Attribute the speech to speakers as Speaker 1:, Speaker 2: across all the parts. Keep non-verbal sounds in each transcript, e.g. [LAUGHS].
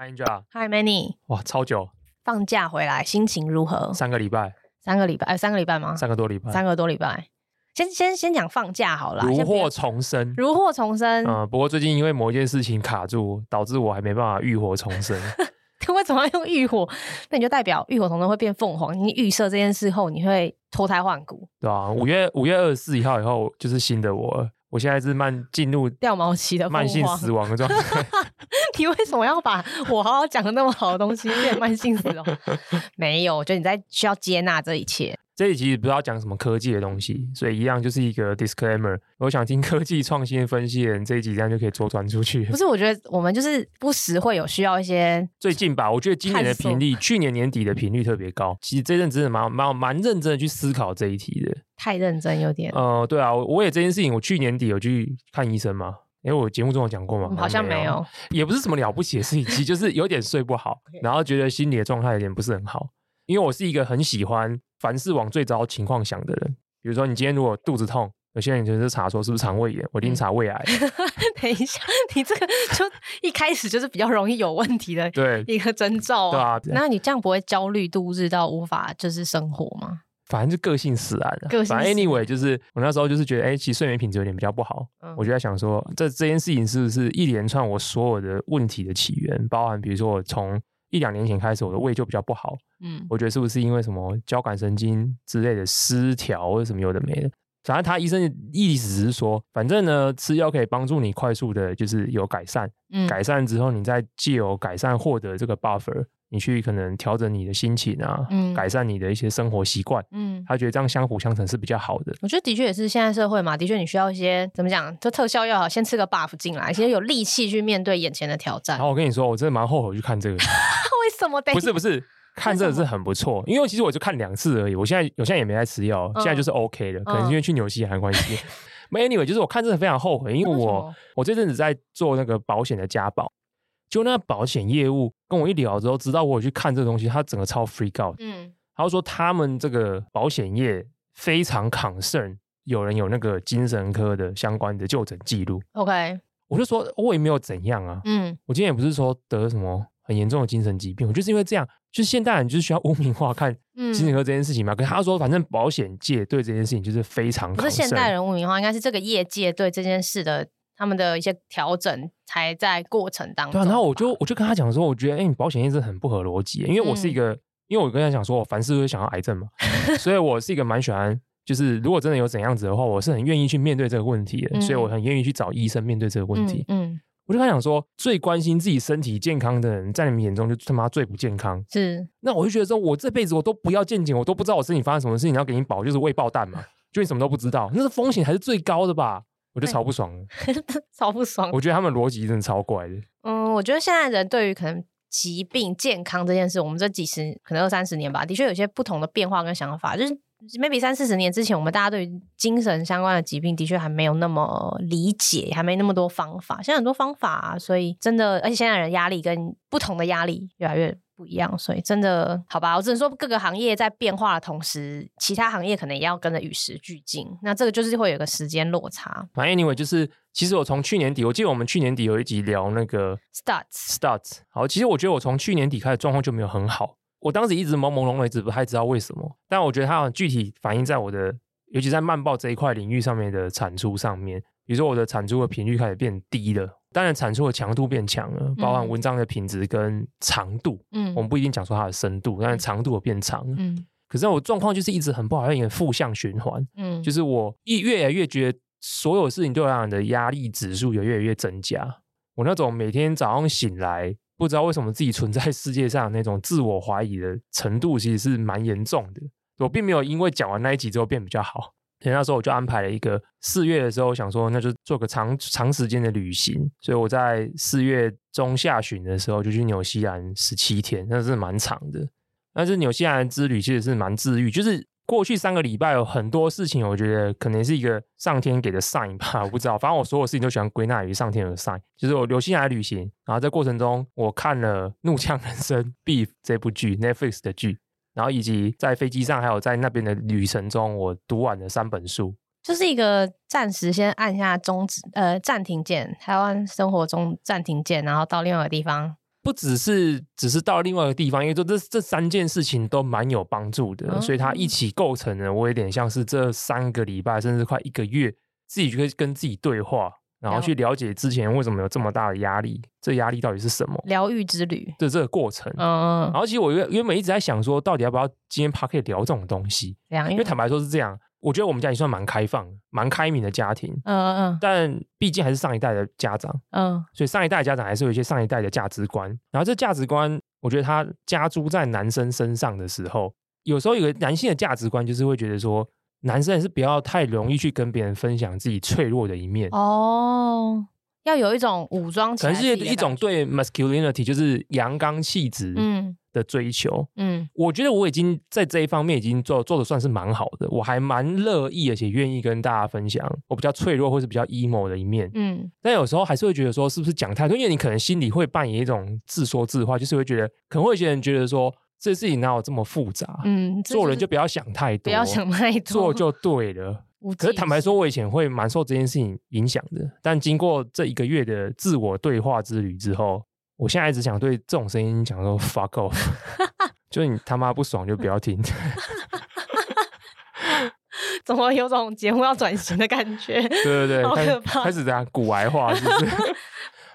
Speaker 1: Hi Angela，Hi
Speaker 2: Manny，
Speaker 1: 哇，超久！
Speaker 2: 放假回来心情如何？
Speaker 1: 三个礼拜，
Speaker 2: 三个礼拜，哎，三个礼拜吗？
Speaker 1: 三个多礼拜，
Speaker 2: 三个多礼拜。先先先讲放假好了，
Speaker 1: 如获重生，
Speaker 2: 如获重生。
Speaker 1: 嗯，不过最近因为某一件事情卡住，导致我还没办法浴火重生。[LAUGHS]
Speaker 2: 为什么要用浴火？那你就代表浴火重生会变凤凰。你预设这件事后，你会脱胎换骨，
Speaker 1: 对啊，五月五月二十四号以后就是新的我。我现在是慢进入
Speaker 2: 掉毛期的
Speaker 1: 慢性死亡的状态。[LAUGHS]
Speaker 2: 你为什么要把我好好讲的那么好的东西变慢性死亡？[LAUGHS] 没有，我觉得你在需要接纳这一切。
Speaker 1: 这一集不知道讲什么科技的东西，所以一样就是一个 disclaimer。我想听科技创新分析的人，这一集这样就可以左转出去。
Speaker 2: 不是，我觉得我们就是不时会有需要一些。
Speaker 1: 最近吧，我觉得今年的频率，去年年底的频率特别高。其实这阵真的蛮蛮蛮认真的去思考这一题的。
Speaker 2: 太认真有点。
Speaker 1: 呃，对啊，我也这件事情，我去年底有去看医生嘛？因为我节目中有讲过嘛？
Speaker 2: 好像没有，[LAUGHS]
Speaker 1: 也不是什么了不起的事情，其实就是有点睡不好，[LAUGHS] 然后觉得心理的状态有点不是很好。因为我是一个很喜欢凡事往最糟情况想的人。比如说，你今天如果肚子痛，有些人就是查说是不是肠胃炎，我一定查胃癌。[LAUGHS]
Speaker 2: 等一下，你这个就一开始就是比较容易有问题的，对一个征兆啊。对啊，那你这样不会焦虑度日到无法就是生活吗？
Speaker 1: 反正就个性使然了。反正 anyway 就是我那时候就是觉得，哎，其实睡眠品质有点比较不好。嗯、我就在想说，这这件事情是不是一连串我所有的问题的起源？包含比如说我从一两年前开始，我的胃就比较不好。嗯，我觉得是不是因为什么交感神经之类的失调，或者什么有的没的？反正他医生的意思是说，反正呢，吃药可以帮助你快速的，就是有改善。嗯，改善之后，你再借由改善获得这个 buffer，你去可能调整你的心情啊，嗯，改善你的一些生活习惯。嗯，他觉得这样相辅相成是比较好的。
Speaker 2: 我觉得的确也是现在社会嘛，的确你需要一些怎么讲，就特效药好，先吃个 buff 进来，先有力气去面对眼前的挑战。
Speaker 1: 然后我跟你说，我真的蛮后悔去看这个。[LAUGHS]
Speaker 2: 为什么？
Speaker 1: 不是不是，看这个是很不错，因为其实我就看两次而已。我现在我现在也没在吃药，现在就是 OK 的，可能是因为去纽西兰关系。[LAUGHS] Anyway，就是我看真的非常后悔，因为我我这阵子在做那个保险的家保，就那个保险业务跟我一聊之后，知道我有去看这个东西，他整个超 freak out。嗯，他就说他们这个保险业非常 concern，有人有那个精神科的相关的就诊记录。
Speaker 2: OK，
Speaker 1: 我就说我也没有怎样啊。嗯，我今天也不是说得什么。很严重的精神疾病，我就是因为这样，就是现代人就是需要污名化看精神科这件事情嘛。嗯、可是他说，反正保险界对这件事情就是非常，
Speaker 2: 不是现代人污名化，应该是这个业界对这件事的他们的一些调整才在过程当中。对、啊，
Speaker 1: 然后我就我就跟他讲说，我觉得哎、欸，你保险业是很不合逻辑，因为我是一个，嗯、因为我跟他讲说，我凡事都会想要癌症嘛，[LAUGHS] 所以我是一个蛮喜欢，就是如果真的有怎样子的话，我是很愿意去面对这个问题的，嗯、所以我很愿意去找医生面对这个问题。嗯。嗯我就跟他讲说，最关心自己身体健康的人，在你们眼中就他妈最不健康。
Speaker 2: 是，
Speaker 1: 那我就觉得说，我这辈子我都不要健检，我都不知道我身体发生什么事情，要给你保就是未爆弹嘛，就你什么都不知道，那个风险还是最高的吧？我就超不爽了，[LAUGHS]
Speaker 2: 超不爽。
Speaker 1: 我觉得他们逻辑真的超怪的。
Speaker 2: 嗯，我觉得现在人对于可能疾病健康这件事，我们这几十可能二三十年吧，的确有些不同的变化跟想法，就是 maybe 三四十年之前，我们大家对于精神相关的疾病的确还没有那么理解，还没那么多方法。现在很多方法啊，所以真的，而且现在人压力跟不同的压力越来越不一样，所以真的好吧，我只能说各个行业在变化的同时，其他行业可能也要跟着与时俱进。那这个就是会有个时间落差。
Speaker 1: 反正 anyway，就是其实我从去年底，我记得我们去年底有一集聊那个
Speaker 2: starts
Speaker 1: starts。好，其实我觉得我从去年底开始状况就没有很好。我当时一直朦朦胧胧，一直不太知道为什么。但我觉得它很具体反映在我的，尤其在慢报这一块领域上面的产出上面。比如说我的产出的频率开始变低了，当然产出的强度变强了，包含文章的品质跟长度。嗯，我们不一定讲说它的深度，但是长度有变长。嗯，可是我状况就是一直很不好，有点负向循环。嗯，就是我一越来越觉得所有事情对我来讲的压力指数有越来越增加。我那种每天早上醒来。不知道为什么自己存在 [LAUGHS] 世界上那种自我怀疑的程度，其实是蛮严重的。我并没有因为讲完那一集之后变比较好，所以那时候我就安排了一个四月的时候，想说那就做个长长时间的旅行。所以我在四月中下旬的时候就去纽西兰十七天，那是蛮长的。但是纽西兰之旅其实是蛮治愈，就是。过去三个礼拜有很多事情，我觉得可能是一个上天给的 sign 吧，我不知道。反正我所有事情都喜欢归纳于上天的 sign。就是我纽西兰旅行，然后在过程中我看了《怒呛人生》[LAUGHS] Beef 这部剧，Netflix 的剧，然后以及在飞机上还有在那边的旅程中，我读完了三本书。
Speaker 2: 就是一个暂时先按下终止呃暂停键，台湾生活中暂停键，然后到另外一个地方。
Speaker 1: 不只是只是到另外一个地方，因为说这这三件事情都蛮有帮助的，嗯、所以它一起构成了我有点像是这三个礼拜甚至快一个月，自己就可以跟自己对话，然后去了解之前为什么有这么大的压力，这压力到底是什么？
Speaker 2: 疗愈之旅
Speaker 1: 的这个过程。嗯，然后其实我原原本一直在想说，到底要不要今天 Podcast 聊这种东西？因为坦白说是这样。我觉得我们家也算蛮开放、蛮开明的家庭，嗯嗯嗯，但毕竟还是上一代的家长，嗯，所以上一代的家长还是有一些上一代的价值观。然后这价值观，我觉得他加诸在男生身上的时候，有时候有个男性的价值观就是会觉得说，男生也是不要太容易去跟别人分享自己脆弱的一面。
Speaker 2: 哦，要有一种武装起来，
Speaker 1: 可能是一种对 masculinity，就是阳刚气质，嗯。的追求，嗯，我觉得我已经在这一方面已经做做的算是蛮好的，我还蛮乐意而且愿意跟大家分享我比较脆弱或是比较 emo 的一面，嗯，但有时候还是会觉得说是不是讲太多，因为你可能心里会扮演一种自说自话，就是会觉得可能会有些人觉得说这事情哪有这么复杂，嗯，做人就不要想太多，
Speaker 2: 不要想太多，
Speaker 1: 做就对了。[LAUGHS] 可是坦白说，我以前会蛮受这件事情影响的，但经过这一个月的自我对话之旅之后。我现在一直想对这种声音讲说 “fuck off”，[LAUGHS] 就是你他妈不爽就不要听。[LAUGHS]
Speaker 2: 怎么有种节目要转型的感觉？[LAUGHS]
Speaker 1: 对对对，开始开始这样古癌化，是不是？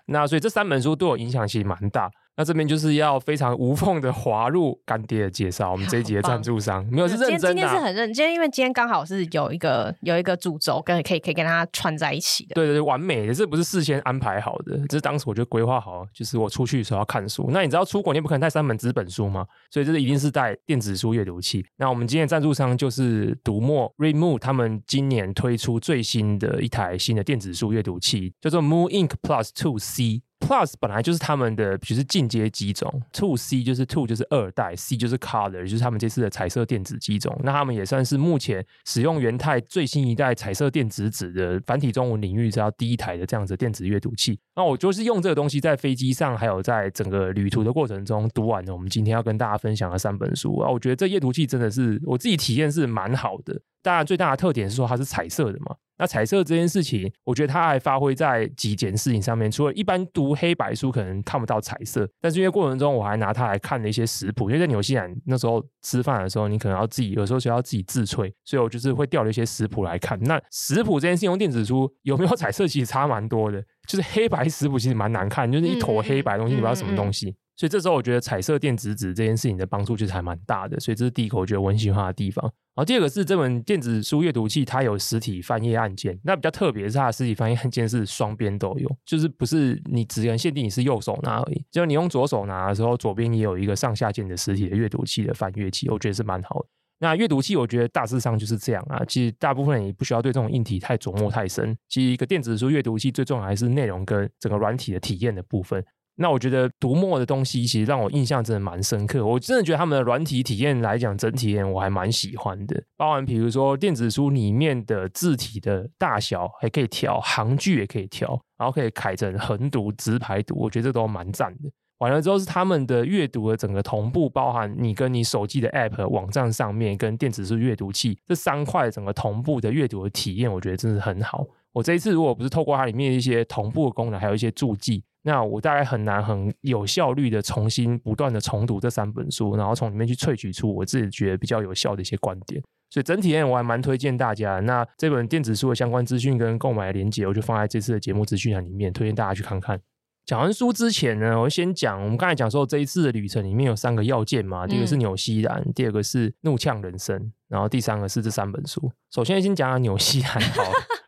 Speaker 1: 那所以这三本书对我影响其实蛮大。那这边就是要非常无缝的滑入干爹的介绍，我们这一集的赞助商没有是认真的。
Speaker 2: 今天是很认真，今天因为今天刚好是有一个有一个主轴跟可以可以跟它串在一起的。
Speaker 1: 对对对，完美的，这不是事先安排好的，这是当时我就规划好，就是我出去的时候要看书。那你知道出国你不可能带三本纸本书吗？所以这是一定是带电子书阅读器。那我们今天的赞助商就是读墨 Readmoo，他们今年推出最新的一台新的电子书阅读器，叫做 Moon Ink Plus Two C。Plus 本来就是他们的，就是进阶机种，Two C 就是 Two 就是二代，C 就是 Color，就是他们这次的彩色电子机种。那他们也算是目前使用元太最新一代彩色电子纸的繁体中文领域，只要第一台的这样子电子阅读器。那我就是用这个东西在飞机上，还有在整个旅途的过程中读完了我们今天要跟大家分享的三本书啊。我觉得这阅读器真的是我自己体验是蛮好的。当然最大的特点是说它是彩色的嘛。那彩色这件事情，我觉得它还发挥在几件事情上面。除了一般读黑白书可能看不到彩色，但是因为过程中我还拿它来看了一些食谱。因为在纽西兰那时候吃饭的时候，你可能要自己有时候需要自己自炊，所以我就是会调了一些食谱来看。那食谱这件事情用电子书有没有彩色，其实差蛮多的。就是黑白食谱其实蛮难看，就是一坨黑白东西，你不知道什么东西。所以这时候我觉得彩色电子纸这件事情的帮助其实还蛮大的。所以这是第一个我觉得我很喜欢的地方。然后第二个是这本电子书阅读器，它有实体翻页按键。那比较特别是它的实体翻页按键是双边都有，就是不是你只能限定你是右手拿而已。就你用左手拿的时候，左边也有一个上下键的实体的阅读器的翻阅器，我觉得是蛮好的。那阅读器我觉得大致上就是这样啊。其实大部分人也不需要对这种硬体太琢磨太深。其实一个电子书阅读器最重要还是内容跟整个软体的体验的部分。那我觉得读墨的东西其实让我印象真的蛮深刻，我真的觉得他们的软体体验来讲，整体我还蛮喜欢的。包含比如说电子书里面的字体的大小还可以调，行距也可以调，然后可以改成横读、直排读，我觉得这都蛮赞的。完了之后是他们的阅读的整个同步，包含你跟你手机的 App 网站上面跟电子书阅读器这三块整个同步的阅读的体验，我觉得真的很好。我这一次如果不是透过它里面一些同步的功能，还有一些注记。那我大概很难很有效率的重新不断的重读这三本书，然后从里面去萃取出我自己觉得比较有效的一些观点。所以整体我还蛮推荐大家。那这本电子书的相关资讯跟购买的链接，我就放在这次的节目资讯栏里面，推荐大家去看看。讲完书之前呢，我先讲我们刚才讲说这一次的旅程里面有三个要件嘛，第一个是纽西兰，嗯、第二个是怒呛人生，然后第三个是这三本书。首先先讲讲纽西兰好。[LAUGHS]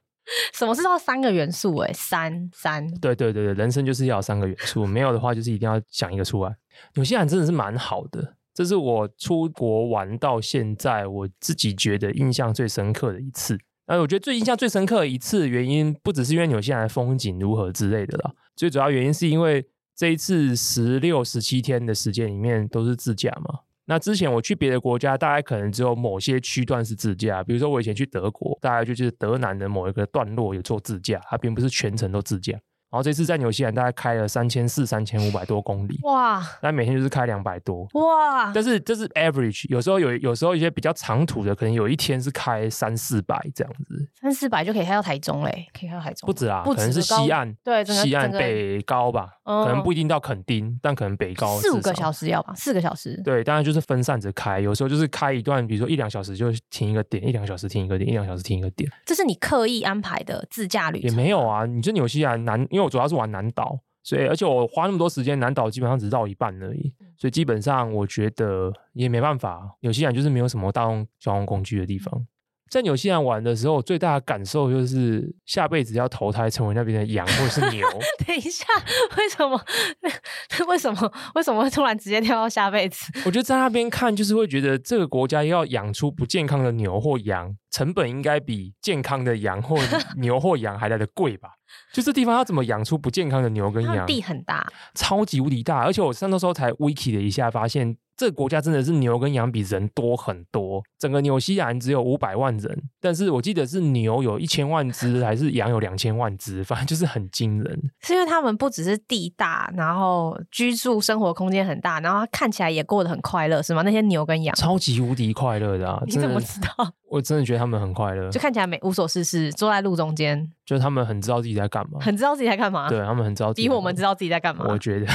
Speaker 2: 什么是叫三个元素？哎，三三。
Speaker 1: 对对对对，人生就是要三个元素，没有的话就是一定要想一个出来。纽西兰真的是蛮好的，这是我出国玩到现在，我自己觉得印象最深刻的一次。那我觉得最印象最深刻的一次原因，不只是因为纽西兰的风景如何之类的啦，最主要原因是因为这一次十六、十七天的时间里面都是自驾嘛。那之前我去别的国家，大概可能只有某些区段是自驾，比如说我以前去德国，大概就是德南的某一个段落有做自驾，它并不是全程都自驾。然后这次在纽西兰大概开了三千四、三千五百多公里，哇！那每天就是开两百多，哇！但是这是 average，有时候有有时候一些比较长途的，可能有一天是开三四百这样子，
Speaker 2: 三四百就可以开到台中嘞，可以开到台中，
Speaker 1: 不止啊，不止可能是西岸，
Speaker 2: 对，
Speaker 1: 西岸北高吧，可能不一定到垦丁，但可能北高
Speaker 2: 四五个小时要吧，四个小时，
Speaker 1: 对，当然就是分散着开，有时候就是开一段，比如说一两小时就停一个点，一两小时停一个点，一两小时停一个点，
Speaker 2: 这是你刻意安排的自驾旅程？
Speaker 1: 也没有啊，你这纽西兰南，因为我主要是玩南岛。所以，而且我花那么多时间，南岛基本上只绕一半而已。所以基本上，我觉得也没办法。有些人就是没有什么大众交通工具的地方。在纽西兰玩的时候，最大的感受就是下辈子要投胎成为那边的羊或者是牛。[LAUGHS]
Speaker 2: 等一下，为什么？[LAUGHS] 为什么？为什么会突然直接跳到下辈子？
Speaker 1: 我觉得在那边看，就是会觉得这个国家要养出不健康的牛或羊，成本应该比健康的羊或 [LAUGHS] 牛或羊还来的贵吧？就这地方要怎么养出不健康的牛跟羊？
Speaker 2: 地很大，
Speaker 1: 超级无敌大，而且我上那时候才 wiki 了一下，发现。这个国家真的是牛跟羊比人多很多，整个纽西兰只有五百万人，但是我记得是牛有一千万只，还是羊有两千万只，反正就是很惊人。
Speaker 2: 是因为他们不只是地大，然后居住生活空间很大，然后看起来也过得很快乐，是吗？那些牛跟羊
Speaker 1: 超级无敌快乐的啊！
Speaker 2: 你怎么知道？[LAUGHS]
Speaker 1: 我真的觉得他们很快乐，
Speaker 2: 就看起来没无所事事，坐在路中间，
Speaker 1: 就是他们很知道自己在干嘛，
Speaker 2: 很知道自己在干嘛。
Speaker 1: 对，他们很知道自己，
Speaker 2: 比我们知道自己在干嘛。
Speaker 1: 我觉得。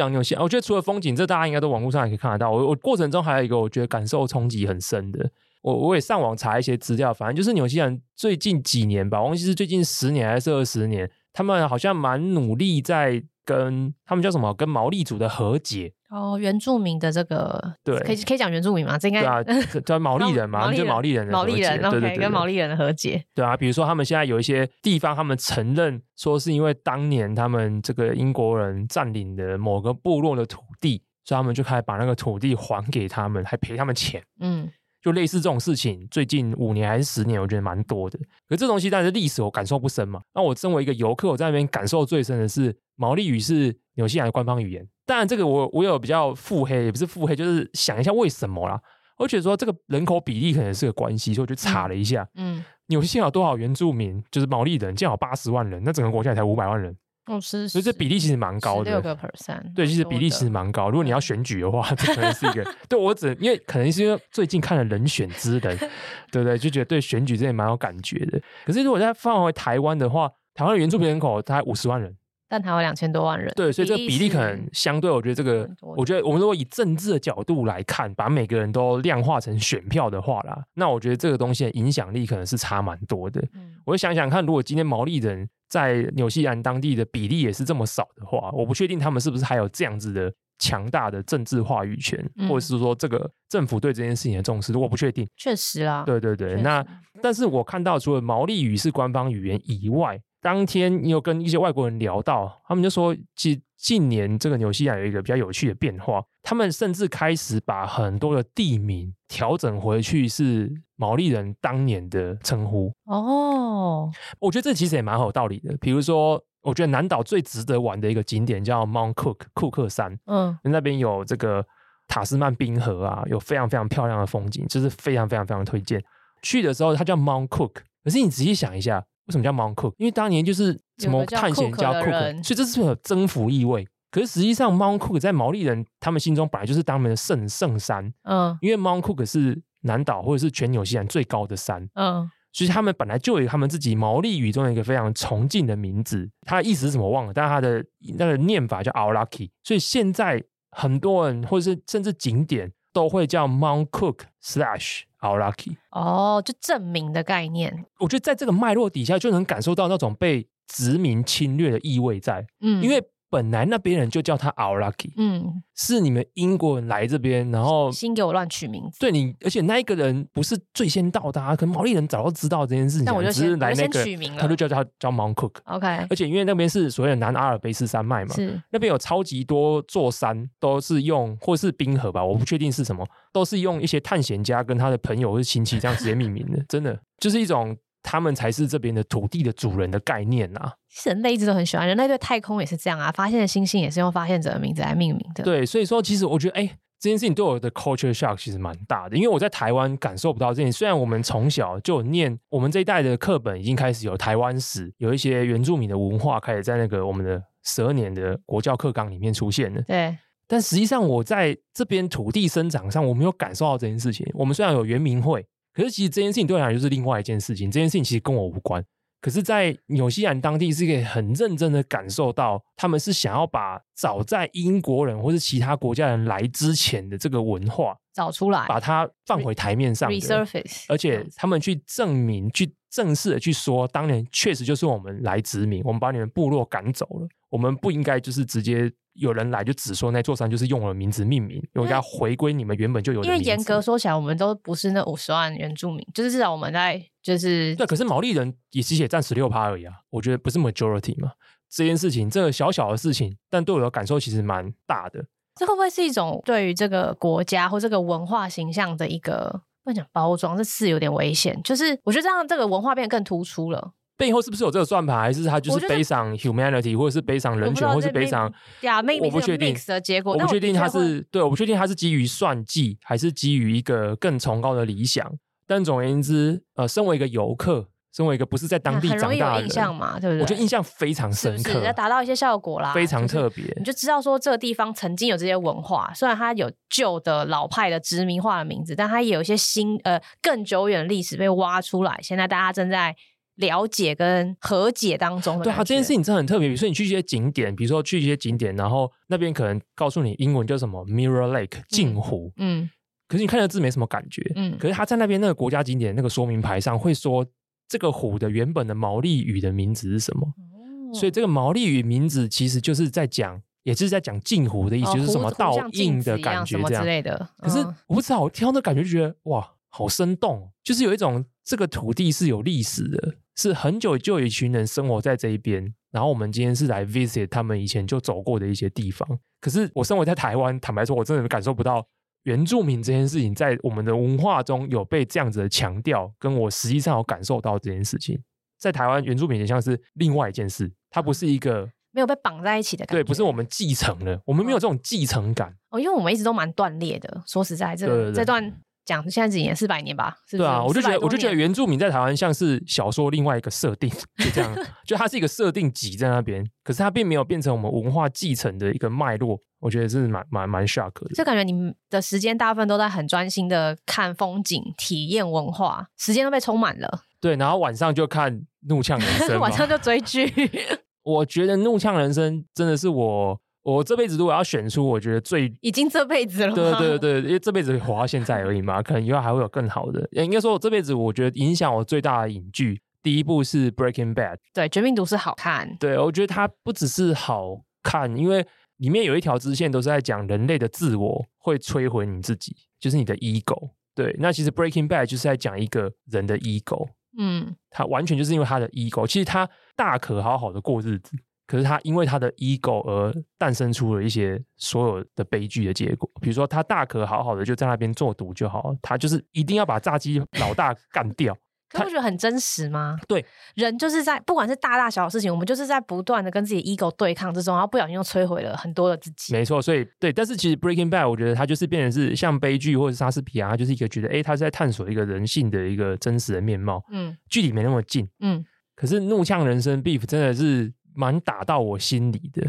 Speaker 1: 讲纽西兰，我觉得除了风景，这大家应该都网络上也可以看得到。我我过程中还有一个我觉得感受冲击很深的，我我也上网查一些资料，反正就是纽西兰最近几年吧，我忘记是最近十年还是二十年，他们好像蛮努力在跟他们叫什么，跟毛利族的和解。
Speaker 2: 哦，原住民的这个，
Speaker 1: 对，
Speaker 2: 可以可以讲原住民嘛？这应该
Speaker 1: 对啊，[LAUGHS] 叫毛利人嘛，就毛利人，
Speaker 2: 毛利人，
Speaker 1: 对对对，
Speaker 2: 跟毛利人的和解。
Speaker 1: 对啊，比如说他们现在有一些地方，他们承认说是因为当年他们这个英国人占领的某个部落的土地，所以他们就开始把那个土地还给他们，还赔他们钱。嗯。就类似这种事情，最近五年还是十年，我觉得蛮多的。可是这东西，但是历史我感受不深嘛。那我身为一个游客，我在那边感受最深的是毛利语是纽西兰的官方语言。当然，这个我我有比较腹黑，也不是腹黑，就是想一下为什么啦。我觉得说这个人口比例可能是个关系，所以我就查了一下。嗯，纽西兰有多少原住民？就是毛利人，正好八十万人，那整个国家才五百万人。
Speaker 2: 哦，是，
Speaker 1: 所以这比例其实蛮高的，
Speaker 2: 六个 percent。
Speaker 1: 对，其实比例其实蛮高。如果你要选举的话，这可能是一个。[LAUGHS] 对我只因为可能是因为最近看了《人选之人》，[LAUGHS] 对不对？就觉得对选举这也蛮有感觉的。可是如果再放回台湾的话，台湾的原住民人口大概五十万人，
Speaker 2: 但台湾两千多万人，
Speaker 1: 对，所以这个比例可能相对，我觉得这个，我觉得我们如果以政治的角度来看，把每个人都量化成选票的话啦，那我觉得这个东西的影响力可能是差蛮多的。我就想想看，如果今天毛利人。在纽西兰当地的比例也是这么少的话，我不确定他们是不是还有这样子的强大的政治话语权，嗯、或者是说这个政府对这件事情的重视，我不确定。
Speaker 2: 确实啦，
Speaker 1: 对对对。那但是我看到除了毛利语是官方语言以外，当天你有跟一些外国人聊到，他们就说，近近年这个纽西兰有一个比较有趣的变化，他们甚至开始把很多的地名调整回去是毛利人当年的称呼。哦，我觉得这其实也蛮有道理的。比如说，我觉得南岛最值得玩的一个景点叫 Mount Cook 库克山，嗯，那边有这个塔斯曼冰河啊，有非常非常漂亮的风景，就是非常非常非常推荐。去的时候它叫 Mount Cook，可是你仔细想一下。为什么叫 Mount Cook？因为当年就是什么探险家 Cook，所以这是有征服意味。可是实际上，Mount Cook 在毛利人他们心中本来就是当年的圣圣山。嗯，因为 Mount Cook 是南岛或者是全纽西兰最高的山。嗯，所以他们本来就有他们自己毛利语中的一个非常崇敬的名字。它的意思是什么忘了，但是它的那个念法叫 Aulaki。所以现在很多人或者是甚至景点都会叫 Mount Cook slash。好 lucky
Speaker 2: 哦，就证明的概念。
Speaker 1: 我觉得在这个脉络底下，就能感受到那种被殖民侵略的意味在。嗯，因为本来那边人就叫他 Our Lucky，
Speaker 2: 嗯，
Speaker 1: 是你们英国人来这边，然后
Speaker 2: 先给我乱取名字。
Speaker 1: 对你，而且那一个人不是最先到达，可能毛利人早就知道这件事情，
Speaker 2: 但我就先
Speaker 1: 只是来那
Speaker 2: 个取名了。
Speaker 1: 他就叫他叫 Mount Cook。
Speaker 2: OK，
Speaker 1: 而且因为那边是所谓的南阿尔卑斯山脉嘛，
Speaker 2: 是。
Speaker 1: 那边有超级多座山都是用或是冰河吧，我不确定是什么，都是用一些探险家跟他的朋友或是亲戚这样直接命名的，真的。就是一种他们才是这边的土地的主人的概念啊。
Speaker 2: 人类一直都很喜欢，人类对太空也是这样啊，发现的星星也是用发现者的名字来命名的。
Speaker 1: 对，所以说其实我觉得，哎，这件事情对我的 culture shock 其实蛮大的，因为我在台湾感受不到这件事。虽然我们从小就念，我们这一代的课本已经开始有台湾史，有一些原住民的文化开始在那个我们的十二年的国教课纲里面出现了。
Speaker 2: 对，
Speaker 1: 但实际上我在这边土地生长上，我没有感受到这件事情。我们虽然有原民会，可是其实这件事情对我来讲就是另外一件事情。这件事情其实跟我无关。可是，在纽西兰当地是可以很认真的感受到，他们是想要把早在英国人或是其他国家人来之前的这个文化
Speaker 2: 找出来，
Speaker 1: 把它放回台面上
Speaker 2: ，resurface，
Speaker 1: 而且他们去证明、去正式的去说，当年确实就是我们来殖民，我们把你们部落赶走了，我们不应该就是直接有人来就只说那座山就是用我的名字命名，应该回归你们原本就有的。
Speaker 2: 因为严格说起来，我们都不是那五十万原住民，就是至少我们在。就是
Speaker 1: 对，可是毛利人也其实也占十六趴而已啊，我觉得不是 majority 嘛。这件事情，这个小小的事情，但对我的感受其实蛮大的。
Speaker 2: 这会不会是一种对于这个国家或这个文化形象的一个不能讲包装？这词有点危险。就是我觉得这样这个文化变得更突出了。
Speaker 1: 背后是不是有这个算盘，还是它就是悲伤 humanity，或者是悲伤人权，或是悲伤
Speaker 2: 呀？
Speaker 1: 我不确定
Speaker 2: 的结果，
Speaker 1: 我不确定它是对，我不确定它是基于算计，还是基于一个更崇高的理想。但总而言之，呃，身为一个游客，身为一个不是在当地长大的人，印象
Speaker 2: 嘛，对不对？
Speaker 1: 我觉得印象非常深刻，
Speaker 2: 要达到一些效果啦，
Speaker 1: 非常特别。
Speaker 2: 你就知道说这个地方曾经有这些文化，虽然它有旧的老派的殖民化的名字，但它也有一些新呃更久远的历史被挖出来。现在大家正在了解跟和解当中。
Speaker 1: 对啊，这件事情真的很特别。比如说你去一些景点，比如说去一些景点，然后那边可能告诉你英文叫什么 Mirror Lake 镜湖，嗯。嗯可是你看的字没什么感觉，嗯，可是他在那边那个国家景点那个说明牌上会说这个湖的原本的毛利语的名字是什么，哦、所以这个毛利语名字其实就是在讲，也就是在讲镜湖的意思，哦、就是什么倒映的感觉这样
Speaker 2: 之类的。
Speaker 1: 可是我不知道，我听到那感觉就觉得哇，好生动，就是有一种这个土地是有历史的，是很久就有一群人生活在这一边，然后我们今天是来 visit 他们以前就走过的一些地方。可是我生活在台湾，坦白说，我真的感受不到。原住民这件事情在我们的文化中有被这样子的强调，跟我实际上有感受到这件事情，在台湾原住民也像是另外一件事，它不是一个
Speaker 2: 没有被绑在一起的感觉，
Speaker 1: 对，不是我们继承了，我们没有这种继承感
Speaker 2: 哦，因为我们一直都蛮断裂的。说实在，这这段。讲现在几年四百年吧，是不是？
Speaker 1: 对啊，我就觉得我就觉得原住民在台湾像是小说另外一个设定，就这样，[LAUGHS] 就它是一个设定集在那边，可是它并没有变成我们文化继承的一个脉络，我觉得是蛮蛮蛮 shock 的。
Speaker 2: 就感觉你们的时间大部分都在很专心的看风景、体验文化，时间都被充满了。
Speaker 1: 对，然后晚上就看怒呛人生，[LAUGHS]
Speaker 2: 晚上就追剧。[LAUGHS]
Speaker 1: 我觉得怒呛人生真的是我。我这辈子如果要选出，我觉得最
Speaker 2: 已经这辈子了。
Speaker 1: 对对对，因为这辈子活到现在而已嘛，可能以后还会有更好的。应该说，我这辈子我觉得影响我最大的影剧，第一部是《Breaking Bad》。
Speaker 2: 对，《绝命毒师》好看。
Speaker 1: 对，我觉得它不只是好看，因为里面有一条支线都是在讲人类的自我会摧毁你自己，就是你的 ego。对，那其实《Breaking Bad》就是在讲一个人的 ego。嗯，他完全就是因为他的 ego，其实他大可好好的过日子。可是他因为他的 ego 而诞生出了一些所有的悲剧的结果，比如说他大可好好的就在那边做赌就好，他就是一定要把炸鸡老大干掉。[LAUGHS]
Speaker 2: 可不觉得很真实吗？
Speaker 1: 对，
Speaker 2: 人就是在不管是大大小小的事情，我们就是在不断的跟自己 ego 对抗之中，然后不小心又摧毁了很多的自己。
Speaker 1: 没错，所以对，但是其实 Breaking Bad 我觉得它就是变成是像悲剧或者莎士比亚，它就是一个觉得哎，他是在探索一个人性的一个真实的面貌。嗯，距离没那么近。嗯，可是怒呛人生 Beef 真的是。蛮打到我心里的，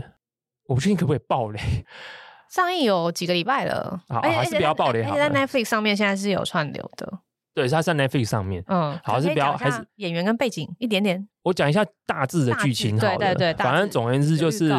Speaker 1: 我不确定可不可以爆雷。
Speaker 2: 上映有几个礼拜了，
Speaker 1: 好，还是不要爆雷好。
Speaker 2: 而且在 Netflix 上面现在是有串流的，
Speaker 1: 对，它在 Netflix 上面。嗯，好，还是不要，还是
Speaker 2: 演员跟背景一点点。
Speaker 1: 我讲一下大致的剧情好了，
Speaker 2: 对对对，
Speaker 1: 反正总而言之就是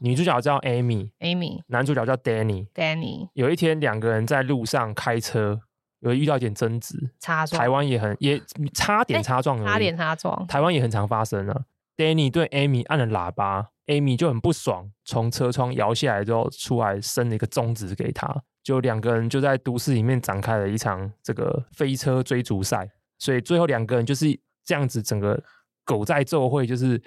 Speaker 1: 女主角叫 Amy，Amy，男主角叫 Danny，Danny。有一天两个人在路上开车，有遇到一点争执，
Speaker 2: 擦撞。
Speaker 1: 台湾也很也差点擦撞，
Speaker 2: 差点擦撞。
Speaker 1: 台湾也很常发生啊。Danny 对 Amy 按了喇叭，Amy 就很不爽，从车窗摇下来之后出来伸了一个中指给他，就两个人就在都市里面展开了一场这个飞车追逐赛，所以最后两个人就是这样子，整个狗在奏会就是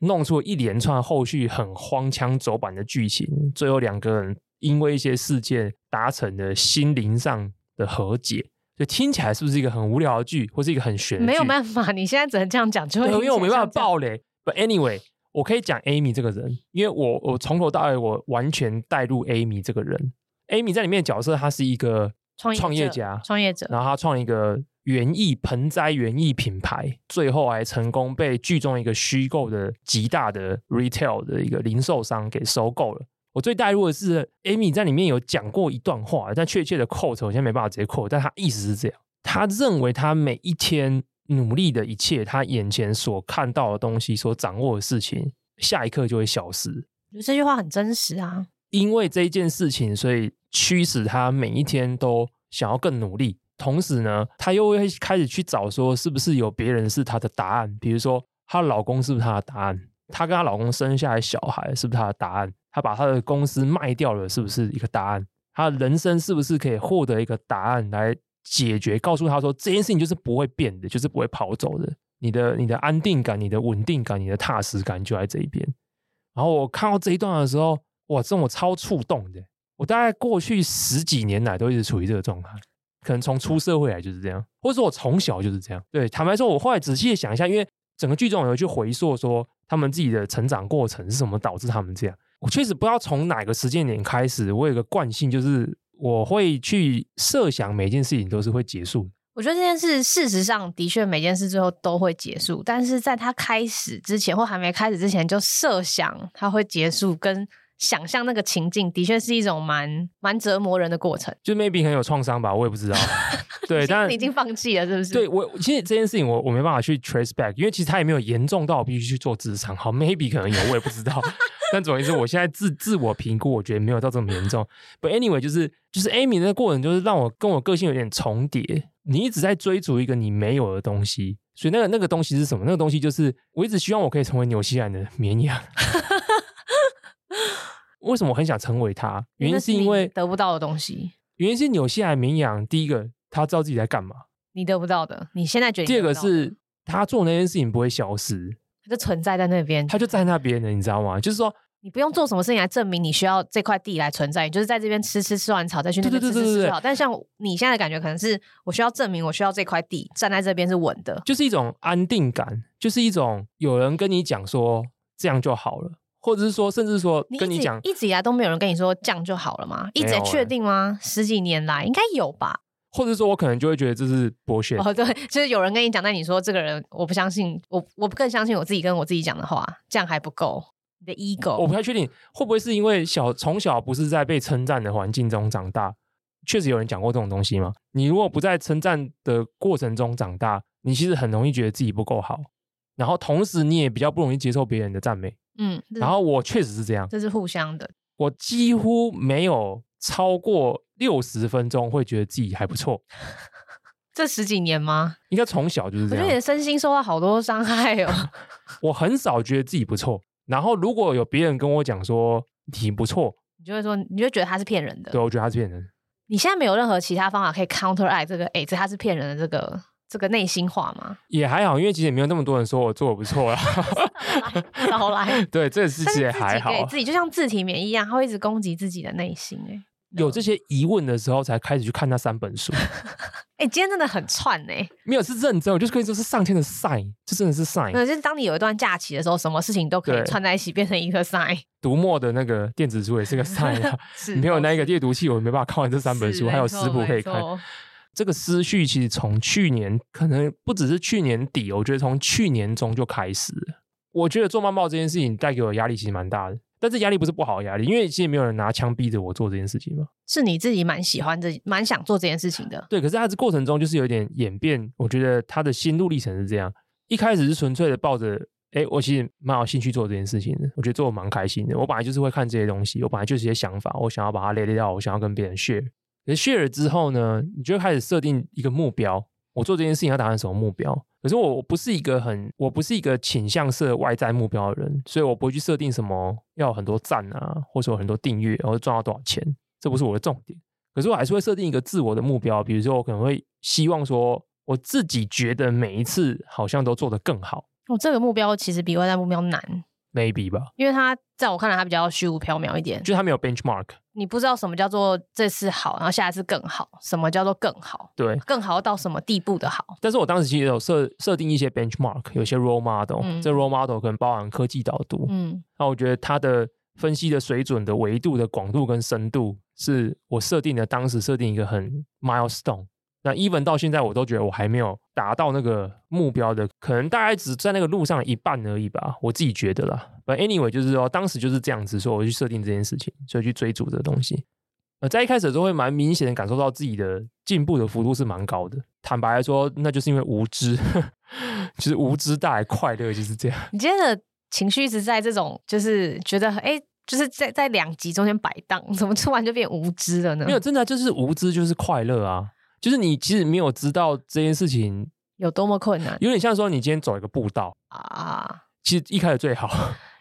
Speaker 1: 弄出了一连串后续很荒腔走板的剧情，最后两个人因为一些事件达成了心灵上的和解。就听起来是不是一个很无聊的剧，或是一个很玄的剧？
Speaker 2: 没有办法，你现在只能这样讲，就会
Speaker 1: 因为我没办法爆雷。But anyway，我可以讲 Amy 这个人，因为我我从头到尾我完全带入 Amy 这个人。Amy 在里面的角色，他是一个创业家，
Speaker 2: 创业者，
Speaker 1: 然后他创一个园艺盆栽园艺品牌，最后还成功被剧中一个虚构的极大的 retail 的一个零售商给收购了。我最带入的是 Amy 在里面有讲过一段话，但确切的 quote 我现在没办法直接 quote，但他意思是这样：他认为他每一天努力的一切，他眼前所看到的东西，所掌握的事情，下一刻就会消失。
Speaker 2: 这句话很真实啊！
Speaker 1: 因为这一件事情，所以驱使他每一天都想要更努力。同时呢，他又会开始去找说，是不是有别人是他的答案？比如说，她老公是不是她的答案？她跟她老公生下来小孩是不是她的答案？她把她的公司卖掉了，是不是一个答案？她的人生是不是可以获得一个答案来解决？告诉他说，这件事情就是不会变的，就是不会跑走的。你的、你的安定感、你的稳定感、你的踏实感就在这一边。然后我看到这一段的时候，哇，这种超触动的。我大概过去十几年来都一直处于这个状态，可能从出社会来就是这样，或者说我从小就是这样。对，坦白说，我后来仔细的想一下，因为整个剧中有去回溯说他们自己的成长过程是什么导致他们这样。我确实不知道从哪个时间点开始，我有个惯性，就是我会去设想每件事情都是会结束。
Speaker 2: 我觉得这件事事实上的确每件事最后都会结束，但是在它开始之前或还没开始之前就设想它会结束，跟想象那个情境的确是一种蛮蛮折磨人的过程。
Speaker 1: 就 maybe 很有创伤吧，我也不知道。[LAUGHS] [LAUGHS] 对，但
Speaker 2: 你已经放弃了，是不是？
Speaker 1: 对我，其实这件事情我我没办法去 trace back，因为其实他也没有严重到我必须去做职场。好，maybe 可能有，我也不知道。[LAUGHS] 但总而言之，我现在自自我评估，我觉得没有到这么严重。But anyway，就是就是 Amy 那个过程，就是让我跟我个性有点重叠。你一直在追逐一个你没有的东西，所以那个那个东西是什么？那个东西就是我一直希望我可以成为纽西兰的绵羊。为什么我很想成为它？原因是因为
Speaker 2: 得不到的东西。
Speaker 1: 原因是纽西兰绵羊，第一个他知道自己在干嘛，
Speaker 2: 你得不到的，你现在觉得。
Speaker 1: 第二个是他做那件事情不会消失。
Speaker 2: 他就存在在那边，
Speaker 1: 他就在那边的，你知道吗？就是说，
Speaker 2: 你不用做什么事情来证明你需要这块地来存在，你就是在这边吃吃吃完草再去那边吃吃吃好。但像你现在的感觉，可能是我需要证明我需要这块地站在这边是稳的，
Speaker 1: 就是一种安定感，就是一种有人跟你讲说这样就好了，或者是说，甚至说跟你讲，
Speaker 2: 一直以来都没有人跟你说这样就好了吗？一直在确定吗？十几年来应该有吧。
Speaker 1: 或者说，我可能就会觉得这是剥削。
Speaker 2: 哦，对，就是有人跟你讲，但你说这个人，我不相信，我我不更相信我自己跟我自己讲的话，这样还不够。你的 ego，
Speaker 1: 我不太确定会不会是因为小从小不是在被称赞的环境中长大，确实有人讲过这种东西吗？你如果不在称赞的过程中长大，你其实很容易觉得自己不够好，然后同时你也比较不容易接受别人的赞美。
Speaker 2: 嗯，
Speaker 1: 然后我确实是这样，
Speaker 2: 这是互相的。
Speaker 1: 我几乎没有超过六十分钟会觉得自己还不错。[LAUGHS]
Speaker 2: 这十几年吗？
Speaker 1: 应该从小就是这样。
Speaker 2: 我觉得你的身心受到好多伤害哦。[LAUGHS]
Speaker 1: 我很少觉得自己不错，然后如果有别人跟我讲说你不错，
Speaker 2: 你就会说，你就觉得他是骗人的。
Speaker 1: 对，我觉得他是骗人。
Speaker 2: 你现在没有任何其他方法可以 counteract 这个，哎，这他是骗人的这个这个内心话吗？
Speaker 1: 也还好，因为其实也没有那么多人说我做的不错啦。[LAUGHS]
Speaker 2: 少来。
Speaker 1: 对，这个事情也还好。
Speaker 2: 自己就像自体免疫一样，他会一直攻击自己的内心。哎，
Speaker 1: 有这些疑问的时候，才开始去看那三本书。[LAUGHS]
Speaker 2: 哎、欸，今天真的很串哎、欸！
Speaker 1: 没有是认真，我就是可以说是上天的 sign，这真的是 sign。
Speaker 2: 那就是当你有一段假期的时候，什么事情都可以串在一起，变成一个 sign。
Speaker 1: 读墨的那个电子书也是个 sign [LAUGHS] 没有那个阅读器，我没办法看完这三本书，还有食谱可以看。这个思绪其实从去年，可能不只是去年底，我觉得从去年中就开始了。我觉得做漫报这件事情带给我的压力其实蛮大的。但这压力不是不好的压力，因为其实没有人拿枪逼着我做这件事情嘛。
Speaker 2: 是你自己蛮喜欢这、蛮想做这件事情的。
Speaker 1: 对，可是他这过程中就是有点演变。我觉得他的心路历程是这样：一开始是纯粹的抱着，哎，我其实蛮有兴趣做这件事情的。我觉得做的蛮开心的。我本来就是会看这些东西，我本来就是一些想法，我想要把它列列掉，我想要跟别人 share。可是 share 了之后呢，你就会开始设定一个目标。我做这件事情要达成什么目标。可是我我不是一个很，我不是一个倾向设外在目标的人，所以我不会去设定什么要有很多赞啊，或者说很多订阅，然后赚到多少钱，这不是我的重点。可是我还是会设定一个自我的目标，比如说我可能会希望说，我自己觉得每一次好像都做得更好。
Speaker 2: 我、哦、这个目标其实比外在目标难。
Speaker 1: maybe 吧，
Speaker 2: 因为它在我看来，它比较虚无缥缈一点，
Speaker 1: 就是它没有 benchmark，
Speaker 2: 你不知道什么叫做这次好，然后下一次更好，什么叫做更好，
Speaker 1: 对，
Speaker 2: 更好到什么地步的好。
Speaker 1: 但是我当时其实有设设定一些 benchmark，有些 role model，、嗯、这 role model 可能包含科技导读，嗯，那我觉得它的分析的水准的维度的广度跟深度，是我设定的，当时设定一个很 milestone。那 even 到现在，我都觉得我还没有达到那个目标的，可能大概只在那个路上一半而已吧，我自己觉得啦。But anyway，就是说当时就是这样子，说我去设定这件事情，所以去追逐这个东西。呃，在一开始的时候会蛮明显的感受到自己的进步的幅度是蛮高的。坦白来说，那就是因为无知，[LAUGHS] 就是无知带来快乐，就是这样。
Speaker 2: 你今天的情绪一直在这种，就是觉得哎，就是在在两极中间摆荡，怎么突然就变无知了呢？
Speaker 1: 没有，真的就是无知就是快乐啊。就是你其实没有知道这件事情
Speaker 2: 有多么困难，
Speaker 1: 有点像说你今天走一个步道啊，其实一开始最好，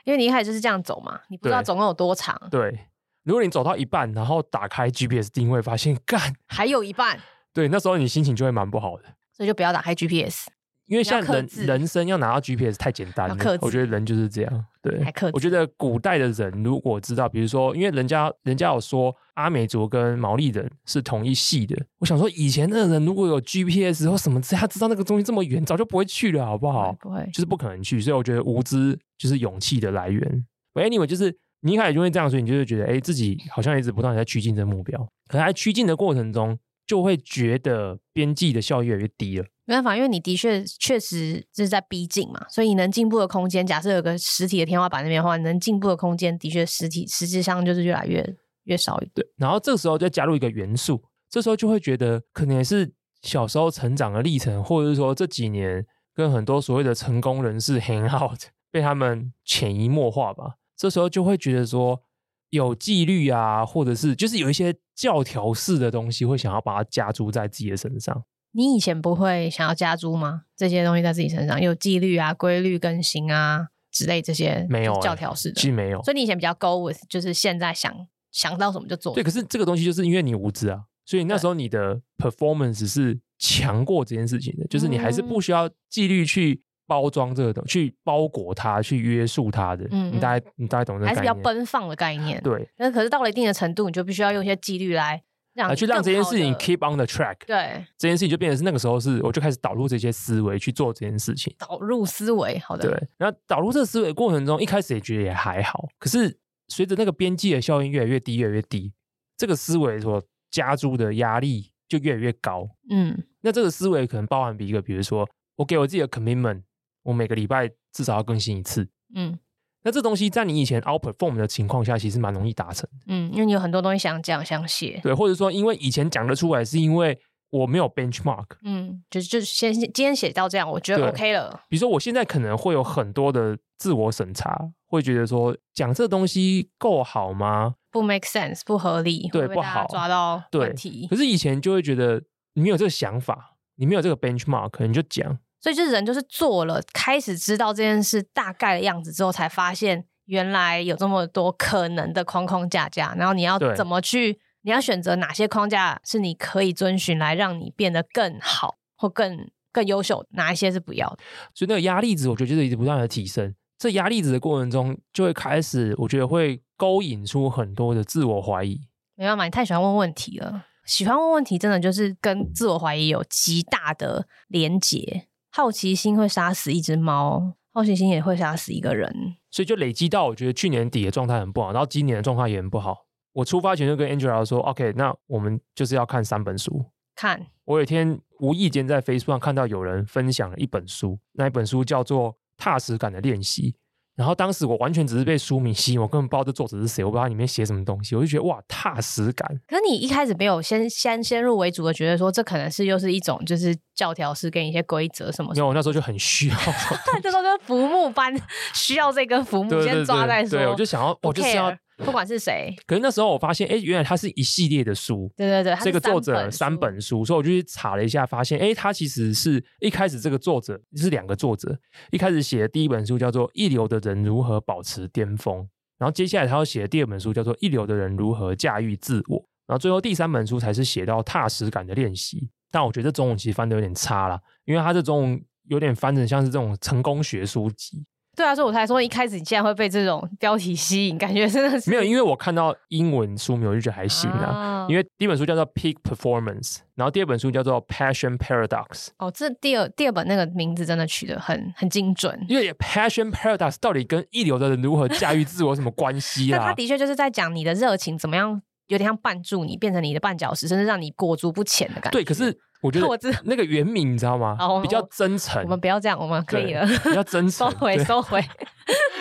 Speaker 2: 因为你一开始就是这样走嘛，你不知道总共有多长。
Speaker 1: 对，如果你走到一半，然后打开 GPS 定位，发现干
Speaker 2: 还有一半，
Speaker 1: 对，那时候你心情就会蛮不好的，
Speaker 2: 所以就不要打开 GPS。
Speaker 1: 因为像人人生要拿到 GPS 太简单了，我觉得人就是这样。对，我觉得古代的人如果知道，比如说，因为人家人家有说阿美族跟毛利人是同一系的，我想说以前的人如果有 GPS 或什么，他知道那个东西这么远，早就不会去了，好不好？
Speaker 2: 不会，
Speaker 1: 就是不可能去。所以我觉得无知就是勇气的来源。Anyway，就是你一开始就会这样，所以你就会觉得，哎，自己好像一直不断在趋近这个目标，可能在趋近的过程中，就会觉得边际的效益越来越低了。
Speaker 2: 没办法，因为你的确确实是在逼近嘛，所以你能进步的空间，假设有个实体的天花板那边的话，你能进步的空间的确实体实际上就是越来越越少一。
Speaker 1: 对，然后这个时候就加入一个元素，这时候就会觉得可能也是小时候成长的历程，或者是说这几年跟很多所谓的成功人士 [LAUGHS] hang out，被他们潜移默化吧。这时候就会觉得说有纪律啊，或者是就是有一些教条式的东西，会想要把它加诸在自己的身上。
Speaker 2: 你以前不会想要加租吗？这些东西在自己身上有纪律啊、规律更新啊之类这些没有教条式的，
Speaker 1: 其实没有。
Speaker 2: 所以你以前比较 go with，就是现在想想到什么就做。
Speaker 1: 对，可是这个东西就是因为你无知啊，所以那时候你的 performance 是强过这件事情的，就是你还是不需要纪律去包装这个东西，去包裹它，去约束它的。嗯，你大概你大概懂这个概念？还是比较
Speaker 2: 奔放的概念。
Speaker 1: 对，
Speaker 2: 那可是到了一定的程度，你就必须要用一些纪律来。
Speaker 1: 啊，去让这件事情 keep on the track，
Speaker 2: 对，
Speaker 1: 这件事情就变成是那个时候是，我就开始导入这些思维去做这件事情。
Speaker 2: 导入思维，好的。
Speaker 1: 对，然后导入这个思维过程中，一开始也觉得也还好，可是随着那个边际的效应越来越低，越来越低，这个思维所加诸的压力就越来越高。嗯，那这个思维可能包含比一个，比如说我给我自己的 commitment，我每个礼拜至少要更新一次。嗯。那这东西在你以前 outperform 的情况下，其实蛮容易达成的。
Speaker 2: 嗯，因为你有很多东西想讲想写。
Speaker 1: 对，或者说因为以前讲得出来，是因为我没有 benchmark。嗯，
Speaker 2: 就就先今天写到这样，我觉得 OK 了。
Speaker 1: 比如说我现在可能会有很多的自我审查，会觉得说讲这东西够好吗？
Speaker 2: 不 make sense，不合理，
Speaker 1: 对，
Speaker 2: 会不，
Speaker 1: 好
Speaker 2: 抓到问题。
Speaker 1: 可是以前就会觉得你没有这个想法，你没有这个 benchmark，你就讲。
Speaker 2: 所以就是人就是做了，开始知道这件事大概的样子之后，才发现。原来有这么多可能的框框架架，然后你要怎么去？你要选择哪些框架是你可以遵循来让你变得更好或更更优秀？哪一些是不要的？
Speaker 1: 所以那个压力值，我觉得就是一直不断的提升。这压力值的过程中，就会开始，我觉得会勾引出很多的自我怀疑。
Speaker 2: 没办法，你太喜欢问问题了。喜欢问问题，真的就是跟自我怀疑有极大的连结。好奇心会杀死一只猫。好奇心也会杀死一个人，
Speaker 1: 所以就累积到我觉得去年底的状态很不好，然后今年的状态也很不好。我出发前就跟 Angela 说：“OK，那我们就是要看三本书。”
Speaker 2: 看，
Speaker 1: 我有一天无意间在 Facebook 上看到有人分享了一本书，那一本书叫做《踏实感的练习》。然后当时我完全只是被书名吸引，我根本不知道这作者是谁，我不知道里面写什么东西，我就觉得哇，踏实感。
Speaker 2: 可是你一开始没有先先先入为主的觉得说，这可能是又是一种就是教条式跟一些规则什么，什么？
Speaker 1: 因为我那时候就很需要，[LAUGHS]
Speaker 2: 这时候就浮木般 [LAUGHS] 需要这根浮木先抓在说。
Speaker 1: 对，我就想要，我就是要
Speaker 2: 不管是谁。
Speaker 1: 可是那时候我发现，哎，原来它是一系列的书。
Speaker 2: 对对对，
Speaker 1: 这个作者三本书，所以我就去查了一下，发现，哎，他其实是一开始这个作者是两个作者，一开始写的第一本书叫做《一流的人如何保持巅峰》，然后接下来他要写的第二本书叫做《一流的人如何驾驭自我》，然后最后第三本书才是写到踏实感的练习。但我觉得这中文其实翻的有点差了，因为他这中文有点翻成像是这种成功学书籍。
Speaker 2: 对啊，所以我才说一开始你竟然会被这种标题吸引，感觉真的是
Speaker 1: 没有，因为我看到英文书名我就觉得还行啊。啊因为第一本书叫做《Peak Performance》，然后第二本书叫做《Passion Paradox》。
Speaker 2: 哦，这第二第二本那个名字真的取得很很精准。
Speaker 1: 因为《Passion Paradox》到底跟一流的人如何驾驭自我有什么关系 [LAUGHS] 啊？
Speaker 2: 那他的确就是在讲你的热情怎么样，有点像绊住你，变成你的绊脚石，甚至让你裹足不前的感觉。
Speaker 1: 对，可是。我觉得 [LAUGHS] 那个原名你知道吗？比较真诚。
Speaker 2: 我们不要这样，我们可以了。
Speaker 1: 比较真 [LAUGHS] 诚，
Speaker 2: 收回，收回。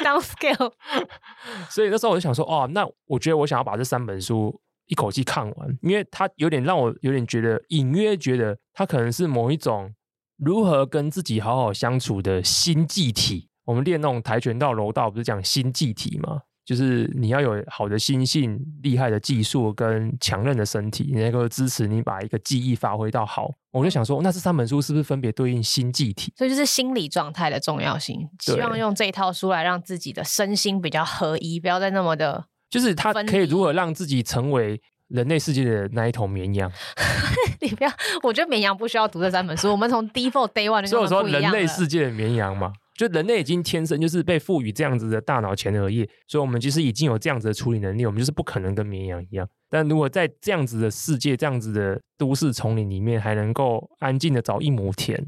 Speaker 2: Downscale。[LAUGHS]
Speaker 1: 所以那时候我就想说，哦，那我觉得我想要把这三本书一口气看完，因为它有点让我有点觉得隐约觉得它可能是某一种如何跟自己好好相处的新技体。我们练那种跆拳道、柔道，不是讲新技体吗？就是你要有好的心性、厉害的技术跟强韧的身体，你能够支持你把一个技艺发挥到好。我就想说，那这三本书是不是分别对应心技体？
Speaker 2: 所以就是心理状态的重要性。希望用这一套书来让自己的身心比较合一，不要再那么的。
Speaker 1: 就是它可以如何让自己成为人类世界的那一头绵羊？[LAUGHS]
Speaker 2: 你不要，我觉得绵羊不需要读这三本书。我们从 default day one 就
Speaker 1: 所以说人类世界的绵羊嘛。就人类已经天生就是被赋予这样子的大脑前额叶，所以我们其实已经有这样子的处理能力，我们就是不可能跟绵羊一样。但如果在这样子的世界、这样子的都市丛林里面，还能够安静的找一亩田，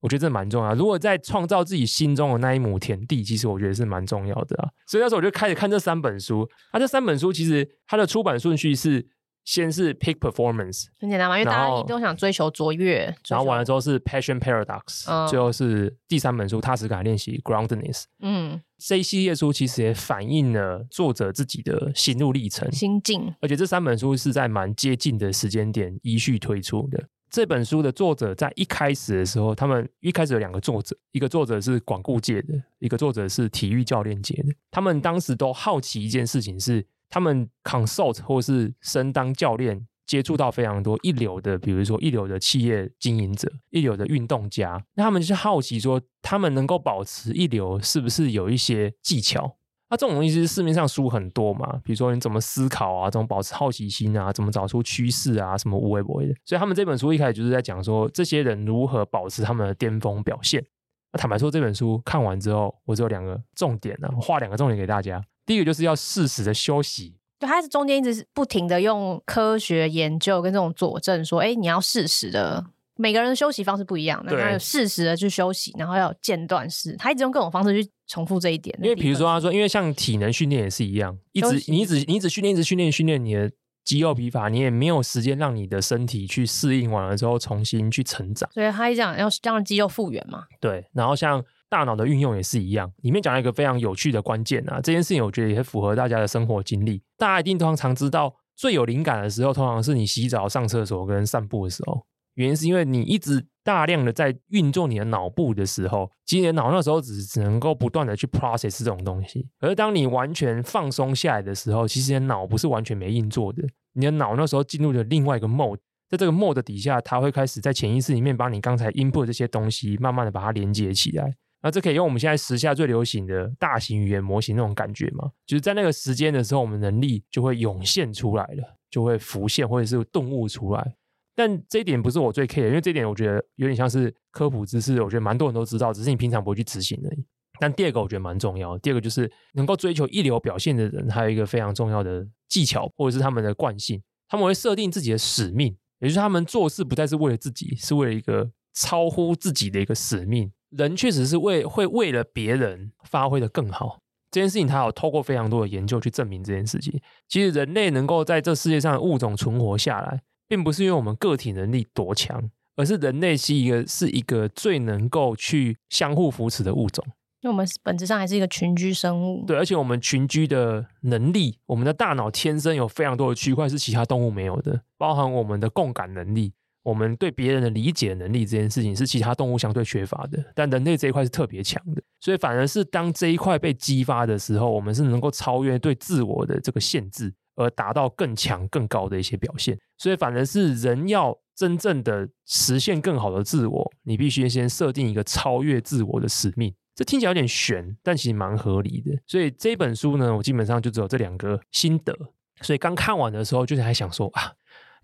Speaker 1: 我觉得这蛮重要。如果在创造自己心中的那一亩田地，其实我觉得是蛮重要的啊。所以那时候我就开始看这三本书，它这三本书其实它的出版顺序是。先是 Peak Performance，
Speaker 2: 很简单嘛，因为大家都想追求卓越。
Speaker 1: 然后完了之后是 Passion Paradox，、嗯、最后是第三本书踏实感练习 Groundedness。嗯，这一系列书其实也反映了作者自己的心路历程、
Speaker 2: 心境。
Speaker 1: 而且这三本书是在蛮接近的时间点依序推出的。这本书的作者在一开始的时候，他们一开始有两个作者，一个作者是广顾界的，一个作者是体育教练界的。他们当时都好奇一件事情是。他们 consult 或是身当教练，接触到非常多一流的，比如说一流的企业经营者、一流的运动家，那他们就是好奇说，他们能够保持一流，是不是有一些技巧？那、这种东西是市面上书很多嘛，比如说你怎么思考啊，怎么保持好奇心啊，怎么找出趋势啊，什么无为不为的。所以他们这本书一开始就是在讲说，这些人如何保持他们的巅峰表现。那坦白说，这本书看完之后，我只有两个重点呢、啊，我画两个重点给大家。第一个就是要适时的休息，
Speaker 2: 就他是中间一直是不停的用科学研究跟这种佐证说，哎，你要适时的，每个人的休息方式不一样，那他有适时的去休息，然后要间断式，他一直用各种方式去重复这一点。
Speaker 1: 因为比如说他说，因为像体能训练也是一样，一直你一直你一直训练，一直训练训练你的肌肉疲乏，你也没有时间让你的身体去适应完了之后重新去成长。
Speaker 2: 所以他一讲要让肌肉复原嘛。
Speaker 1: 对，然后像。大脑的运用也是一样，里面讲了一个非常有趣的关键啊，这件事情我觉得也符合大家的生活经历。大家一定通常知道，最有灵感的时候，通常是你洗澡、上厕所跟散步的时候。原因是因为你一直大量的在运作你的脑部的时候，其实你的脑那时候只只能够不断的去 process 这种东西。而当你完全放松下来的时候，其实你的脑不是完全没运作的，你的脑那时候进入了另外一个 mode，在这个 mode 底下，它会开始在潜意识里面把你刚才 input 这些东西，慢慢的把它连接起来。那这可以用我们现在时下最流行的大型语言模型那种感觉吗？就是在那个时间的时候，我们能力就会涌现出来了，就会浮现或者是顿悟出来。但这一点不是我最 care，因为这一点我觉得有点像是科普知识，我觉得蛮多人都知道，只是你平常不会去执行而已。但第二个我觉得蛮重要，第二个就是能够追求一流表现的人，还有一个非常重要的技巧，或者是他们的惯性，他们会设定自己的使命，也就是他们做事不再是为了自己，是为了一个超乎自己的一个使命。人确实是为会为了别人发挥的更好，这件事情他有透过非常多的研究去证明这件事情。其实人类能够在这世界上的物种存活下来，并不是因为我们个体能力多强，而是人类是一个是一个最能够去相互扶持的物种。
Speaker 2: 因为我们本质上还是一个群居生物。
Speaker 1: 对，而且我们群居的能力，我们的大脑天生有非常多的区块是其他动物没有的，包含我们的共感能力。我们对别人的理解能力这件事情是其他动物相对缺乏的，但人类这一块是特别强的，所以反而是当这一块被激发的时候，我们是能够超越对自我的这个限制，而达到更强、更高的一些表现。所以反而是人要真正的实现更好的自我，你必须先设定一个超越自我的使命。这听起来有点悬，但其实蛮合理的。所以这本书呢，我基本上就只有这两个心得。所以刚看完的时候，就是还想说啊。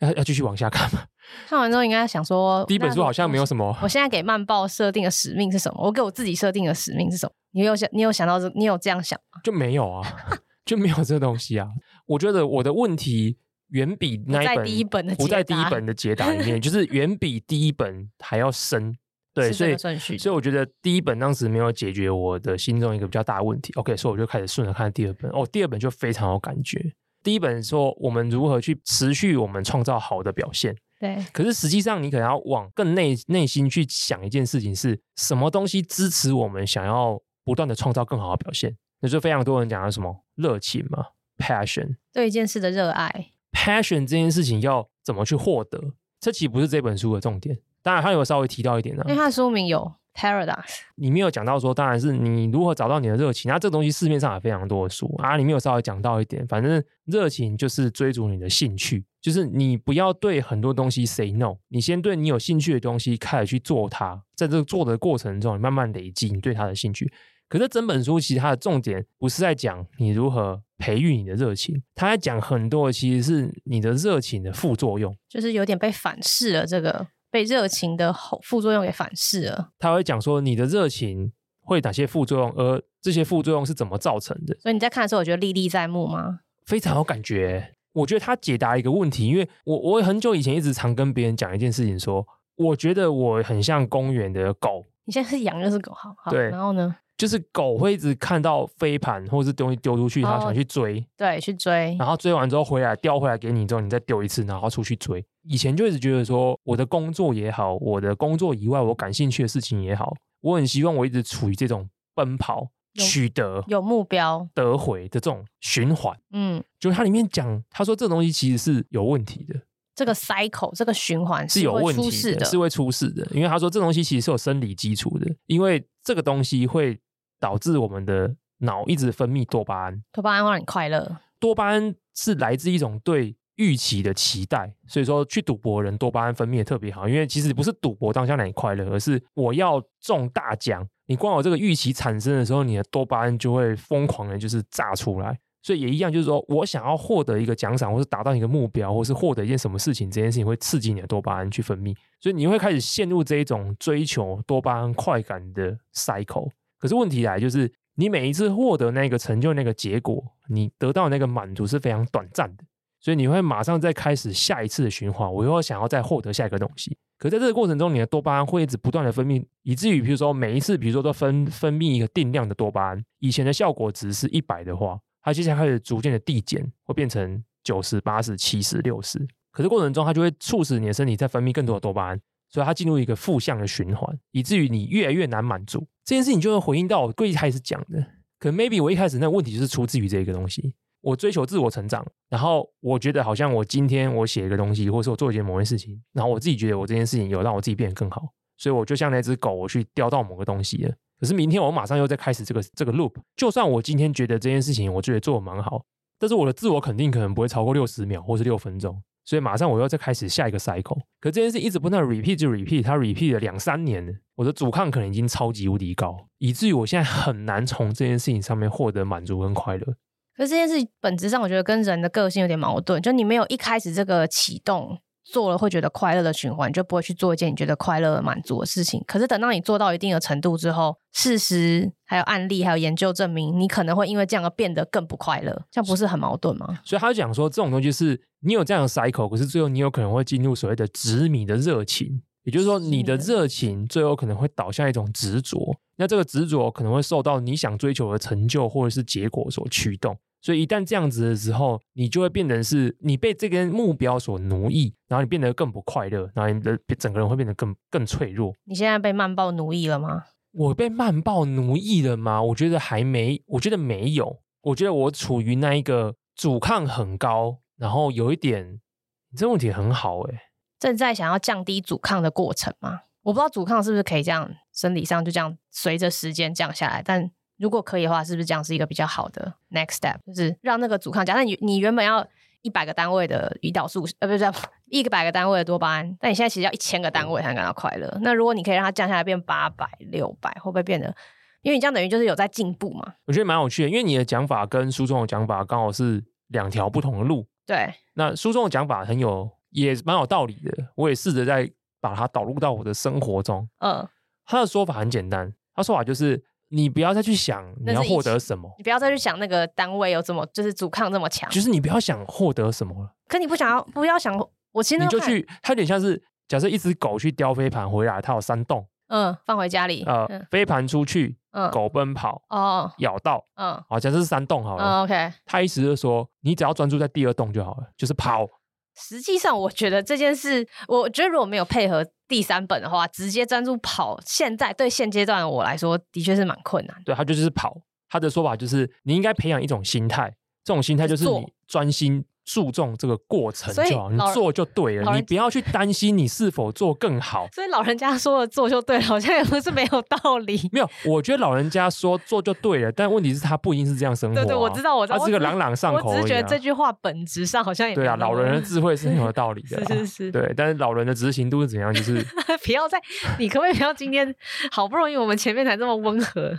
Speaker 1: 要要继续往下看吗？
Speaker 2: 看完之后应该想说，
Speaker 1: 第一本书好像没有什么。
Speaker 2: 我现在给曼报设定的使命是什么？我给我自己设定的使命是什么？你有想，你有想到这？你有这样想吗？
Speaker 1: 就没有啊，[LAUGHS] 就没有这个东西啊。我觉得我的问题远比那一本
Speaker 2: 第一本的
Speaker 1: 不在第一本的解答里面，[LAUGHS] 就是远比第一本还要深。对，所以所以我觉得第一本当时没有解决我的心中一个比较大的问题。OK，所以我就开始顺着看第二本。哦，第二本就非常有感觉。第一本说我们如何去持续我们创造好的表现，
Speaker 2: 对。
Speaker 1: 可是实际上你可能要往更内内心去想一件事情，是什么东西支持我们想要不断的创造更好的表现？那就非常多人讲的什么热情嘛，passion，
Speaker 2: 对一件事的热爱
Speaker 1: ，passion 这件事情要怎么去获得？这其实不是这本书的重点。当然，他有稍微提到一点呢、啊，
Speaker 2: 因为他的书名有。Paradox，
Speaker 1: 里面有讲到说，当然是你如何找到你的热情。那这个东西市面上也非常多的书啊，里面有稍微讲到一点。反正热情就是追逐你的兴趣，就是你不要对很多东西 say no，你先对你有兴趣的东西开始去做它。在这个做的过程中，你慢慢累积你对它的兴趣。可是整本书其实它的重点不是在讲你如何培育你的热情，它在讲很多的其实是你的热情的副作用，
Speaker 2: 就是有点被反噬了这个。被热情的后副作用给反噬了。
Speaker 1: 他会讲说你的热情会哪些副作用，而这些副作用是怎么造成的。
Speaker 2: 所以你在看的时候，我觉得历历在目吗？
Speaker 1: 非常有感觉。我觉得他解答一个问题，因为我我很久以前一直常跟别人讲一件事情说，说我觉得我很像公园的狗。
Speaker 2: 你现在是羊又是狗，好，好。
Speaker 1: 对，
Speaker 2: 然后呢？
Speaker 1: 就是狗会一直看到飞盘或者是东西丢出去，它想去追，
Speaker 2: 对，去追，
Speaker 1: 然后追完之后回来叼回来给你之后，你再丢一次，然后出去追。以前就一直觉得说，我的工作也好，我的工作以外我感兴趣的事情也好，我很希望我一直处于这种奔跑、取得、
Speaker 2: 有目标、
Speaker 1: 得回的这种循环。
Speaker 2: 嗯，
Speaker 1: 就它里面讲，他说这东西其实是有问题的，
Speaker 2: 这个 cycle 这个循环
Speaker 1: 是有问题的，是会出事的，因为他说这东西其实是有生理基础的，因为这个东西会。导致我们的脑一直分泌多巴胺，
Speaker 2: 多巴胺会让你快乐。
Speaker 1: 多巴胺是来自一种对预期的期待，所以说去赌博人多巴胺分泌的特别好，因为其实不是赌博当下让你快乐，而是我要中大奖。你光有这个预期产生的时候，你的多巴胺就会疯狂的，就是炸出来。所以也一样，就是说我想要获得一个奖赏，或是达到一个目标，或是获得一件什么事情，这件事情会刺激你的多巴胺去分泌，所以你会开始陷入这一种追求多巴胺快感的 cycle。可是问题来就是，你每一次获得那个成就、那个结果，你得到那个满足是非常短暂的，所以你会马上再开始下一次的循环。我又想要再获得下一个东西，可在这个过程中，你的多巴胺会一直不断的分泌，以至于比如说每一次，比如说都分分泌一个定量的多巴胺，以前的效果值是一百的话，它接下来开始逐渐的递减，会变成九十、八十、七十、六十。可是过程中，它就会促使你的身体再分泌更多的多巴胺。所以它进入一个负向的循环，以至于你越来越难满足这件事情，就会回应到我最开始讲的。可能 maybe 我一开始那个问题就是出自于这个东西，我追求自我成长，然后我觉得好像我今天我写一个东西，或者说我做一件某件事情，然后我自己觉得我这件事情有让我自己变得更好，所以我就像那只狗，我去叼到某个东西了。可是明天我马上又再开始这个这个 loop，就算我今天觉得这件事情我觉得做的蛮好，但是我的自我肯定可能不会超过六十秒或是六分钟。所以马上我要再开始下一个 cycle，可这件事一直不断 repeat 就 repeat，它 repeat 了两三年，我的阻抗可能已经超级无敌高，以至于我现在很难从这件事情上面获得满足跟快乐。
Speaker 2: 可是这件事本质上，我觉得跟人的个性有点矛盾，就你没有一开始这个启动。做了会觉得快乐的循环，就不会去做一件你觉得快乐满足的事情。可是等到你做到一定的程度之后，事实还有案例还有研究证明，你可能会因为这样而变得更不快乐，这样不是很矛盾吗？
Speaker 1: 所以他就讲说，这种东西是你有这样的 cycle，可是最后你有可能会进入所谓的执迷的热情，也就是说，你的热情最后可能会导向一种执着。那这个执着可能会受到你想追求的成就或者是结果所驱动。所以一旦这样子的时候，你就会变成是你被这个目标所奴役，然后你变得更不快乐，然后你的整个人会变得更更脆弱。
Speaker 2: 你现在被慢报奴役了吗？
Speaker 1: 我被慢报奴役了吗？我觉得还没，我觉得没有。我觉得我处于那一个阻抗很高，然后有一点，你这问题很好诶。
Speaker 2: 正在想要降低阻抗的过程吗？我不知道阻抗是不是可以这样生理上就这样随着时间降下来，但如果可以的话，是不是这样是一个比较好的 next step？就是让那个阻抗，假设你你原本要一百个单位的胰岛素，呃，不是一个百个单位的多巴胺，但你现在其实要一千个单位才能感到快乐。那如果你可以让它降下来变八百、六百，会不会变得？因为你这样等于就是有在进步嘛？
Speaker 1: 我觉得蛮有趣的，因为你的讲法跟书中的讲法刚好是两条不同的路。
Speaker 2: 对，
Speaker 1: 那书中的讲法很有，也蛮有道理的。我也试着在把它导入到我的生活中。嗯，他的说法很简单，他说法就是你不要再去想你要获得什么，
Speaker 2: 你不要再去想那个单位有这么就是阻抗这么强，
Speaker 1: 就是你不要想获得什么了。
Speaker 2: 可你不想要，不要想，我其实
Speaker 1: 你就去，它有点像是假设一只狗去叼飞盘回来，它有三洞。
Speaker 2: 嗯，放回家里。
Speaker 1: 呃，飞盘出去，嗯，狗奔跑，哦，咬到，嗯，好，假设是三洞好了。
Speaker 2: 嗯，OK。
Speaker 1: 他意思就是说，你只要专注在第二洞就好了，就是跑。
Speaker 2: 实际上，我觉得这件事，我觉得如果没有配合第三本的话，直接专注跑，现在对现阶段的我来说，的确是蛮困难。
Speaker 1: 对，他就是跑。他的说法就是，你应该培养一种心态，这种心态就是你专心。注重这个过程就好，你做就对了，你不要去担心你是否做更好。
Speaker 2: 所以老人家说的做就对了，[LAUGHS] 好像也不是没有道理。
Speaker 1: 没有，我觉得老人家说做就对了，但问题是他不一定是这样生活啊。
Speaker 2: 对对，我知道，我知道，
Speaker 1: 他是个朗朗上口。
Speaker 2: 我只是觉得这句话本质上好像也
Speaker 1: 对啊，老人的 [LAUGHS] 智慧是很有道理的。
Speaker 2: 是是是，
Speaker 1: 对，但是老人的执行度是怎样？就是 [LAUGHS]
Speaker 2: 不要再，你可不可以不要今天好不容易我们前面才这么温和，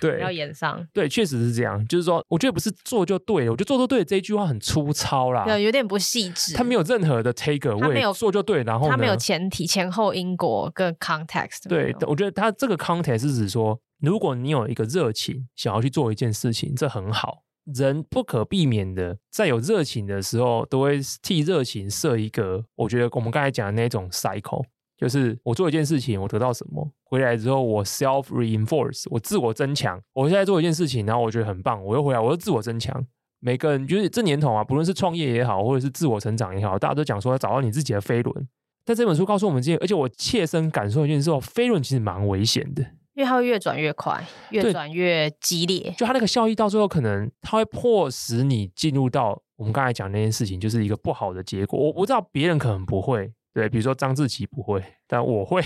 Speaker 1: 对，
Speaker 2: 不要演上。
Speaker 1: 对，确实是这样。就是说，我觉得不是做就对了，我觉得做就对了这一句话很粗糙啦，
Speaker 2: 有点不。细致，
Speaker 1: 他没有任何的 take away，他没有做就对，然后
Speaker 2: 他没有前提、前后因果跟 context。
Speaker 1: 对，我觉得他这个 context 是指说，如果你有一个热情，想要去做一件事情，这很好。人不可避免的，在有热情的时候，都会替热情设一个。我觉得我们刚才讲的那种 cycle，就是我做一件事情，我得到什么，回来之后我 self reinforce，我自我增强。我现在做一件事情，然后我觉得很棒，我又回来，我又自我增强。每个人就是这年头啊，不论是创业也好，或者是自我成长也好，大家都讲说要找到你自己的飞轮。但这本书告诉我们这些，而且我切身感受一件事哦，飞轮其实蛮危险的，
Speaker 2: 因为它会越转越快，越转越激烈。
Speaker 1: 就它那个效益到最后，可能它会迫使你进入到我们刚才讲那件事情，就是一个不好的结果。我不知道别人可能不会，对，比如说张志奇不会，但我会。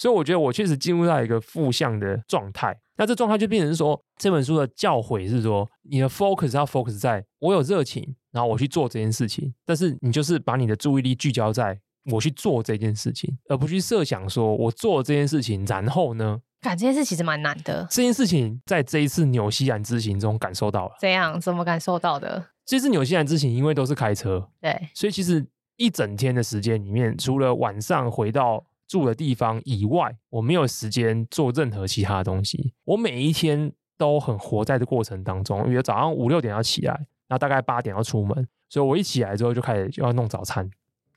Speaker 1: 所以我觉得我确实进入到一个负向的状态，那这状态就变成说，这本书的教诲是说，你的 focus 要 focus 在我有热情，然后我去做这件事情，但是你就是把你的注意力聚焦在我去做这件事情，而不去设想说我做这件事情，然后呢？
Speaker 2: 感这件事其实蛮难的。
Speaker 1: 这件事情在这一次纽西兰之行中感受到了。
Speaker 2: 怎样？怎么感受到的？
Speaker 1: 这次纽西兰之行因为都是开车，
Speaker 2: 对，
Speaker 1: 所以其实一整天的时间里面，除了晚上回到。住的地方以外，我没有时间做任何其他的东西。我每一天都很活在这过程当中，因为早上五六点要起来，然后大概八点要出门，所以我一起来之后就开始就要弄早餐。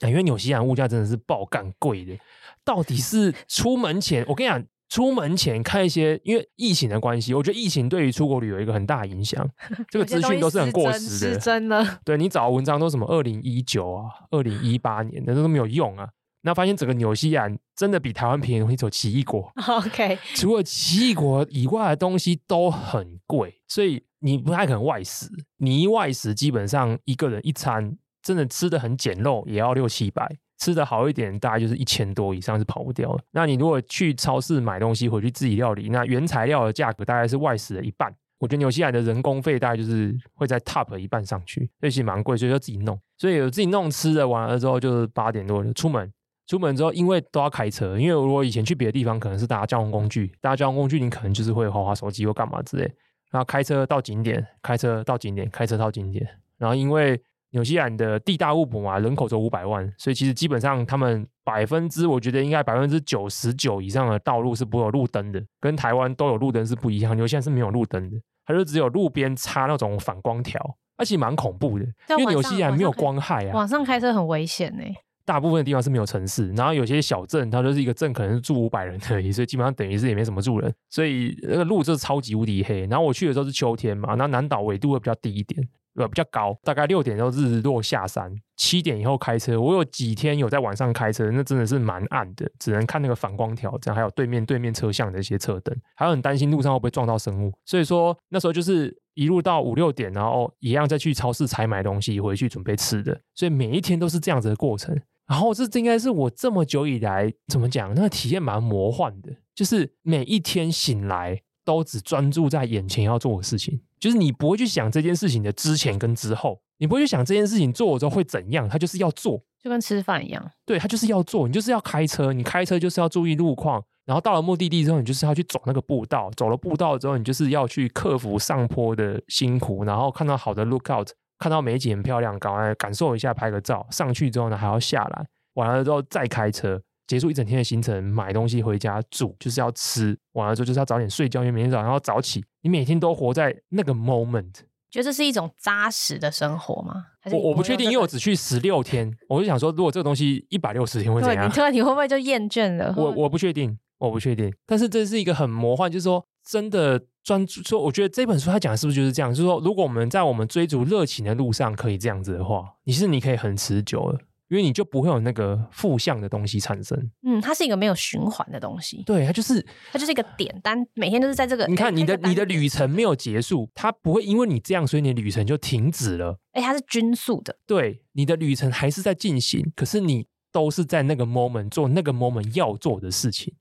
Speaker 1: 因为纽西兰物价真的是爆干贵的，到底是出门前，我跟你讲，出门前看一些，因为疫情的关系，我觉得疫情对于出国旅游一个很大的影响。[LAUGHS] 这个资讯都是很过时的，是
Speaker 2: 真的。[LAUGHS]
Speaker 1: 对，你找文章都什么二零一九啊、二零一八年的，那都没有用啊。那发现整个纽西兰真的比台湾便宜，一种奇异果。[LAUGHS]
Speaker 2: OK，
Speaker 1: 除了奇异果以外的东西都很贵，所以你不太可能外食。你一外食，基本上一个人一餐真的吃的很简陋，也要六七百；吃的好一点，大概就是一千多以上是跑不掉的。那你如果去超市买东西回去自己料理，那原材料的价格大概是外食的一半。我觉得纽西兰的人工费大概就是会在 top 一半上去，所以其实蛮贵，所以要自己弄。所以有自己弄吃的完了之后，就是八点多就出门。出门之后，因为都要开车，因为如果以前去别的地方，可能是搭交通工具，搭交通工具你可能就是会滑滑手机或干嘛之类。然后开车到景点，开车到景点，开车到景点。然后因为纽西兰的地大物博嘛，人口只有五百万，所以其实基本上他们百分之，我觉得应该百分之九十九以上的道路是不会有路灯的，跟台湾都有路灯是不一样。纽西兰是没有路灯的，它就只有路边插那种反光条，而且蛮恐怖的，因为纽西兰没有光害啊。
Speaker 2: 晚上开车很危险呢。
Speaker 1: 大部分的地方是没有城市，然后有些小镇，它就是一个镇，可能是住五百人而已，所以基本上等于是也没什么住人，所以那个路就是超级无敌黑。然后我去的时候是秋天嘛，那南岛纬度会比较低一点，呃，比较高，大概六点之后日落下山，七点以后开车，我有几天有在晚上开车，那真的是蛮暗的，只能看那个反光条，这样还有对面对面车厢的一些车灯，还有很担心路上会不会撞到生物，所以说那时候就是。一路到五六点，然后一样再去超市采买东西，回去准备吃的，所以每一天都是这样子的过程。然后这这应该是我这么久以来怎么讲，那个体验蛮魔幻的，就是每一天醒来都只专注在眼前要做的事情，就是你不会去想这件事情的之前跟之后，你不会去想这件事情做了之后会怎样，它就是要做，
Speaker 2: 就跟吃饭一样。
Speaker 1: 对，它就是要做，你就是要开车，你开车就是要注意路况，然后到了目的地之后，你就是要去走那个步道，走了步道之后，你就是要去克服上坡的辛苦，然后看到好的 lookout。看到美景很漂亮，赶快感受一下，拍个照。上去之后呢，还要下来，完了之后再开车，结束一整天的行程，买东西回家煮，就是要吃。完了之后就是要早点睡觉，因为每天早上要早起。你每天都活在那个 moment，
Speaker 2: 觉得这是一种扎实的生活吗？
Speaker 1: 我我不确定，因为我只去十六天，我就想说，如果这个东西一百六十天会怎样？
Speaker 2: 对，你你会不会就厌倦了？
Speaker 1: 我我不确定，我不确定。但是这是一个很魔幻，就是说。真的专注说，我觉得这本书他讲的是不是就是这样？就是说，如果我们在我们追逐热情的路上可以这样子的话，你是你可以很持久的，因为你就不会有那个负向的东西产生。
Speaker 2: 嗯，它是一个没有循环的东西。
Speaker 1: 对，它就是
Speaker 2: 它就是一个点，但每天都是在这个。
Speaker 1: 你看，你的你的旅程没有结束，它不会因为你这样，所以你的旅程就停止了。
Speaker 2: 哎，它是均速的。
Speaker 1: 对，你的旅程还是在进行，可是你都是在那个 moment 做那个 moment 要做的事情。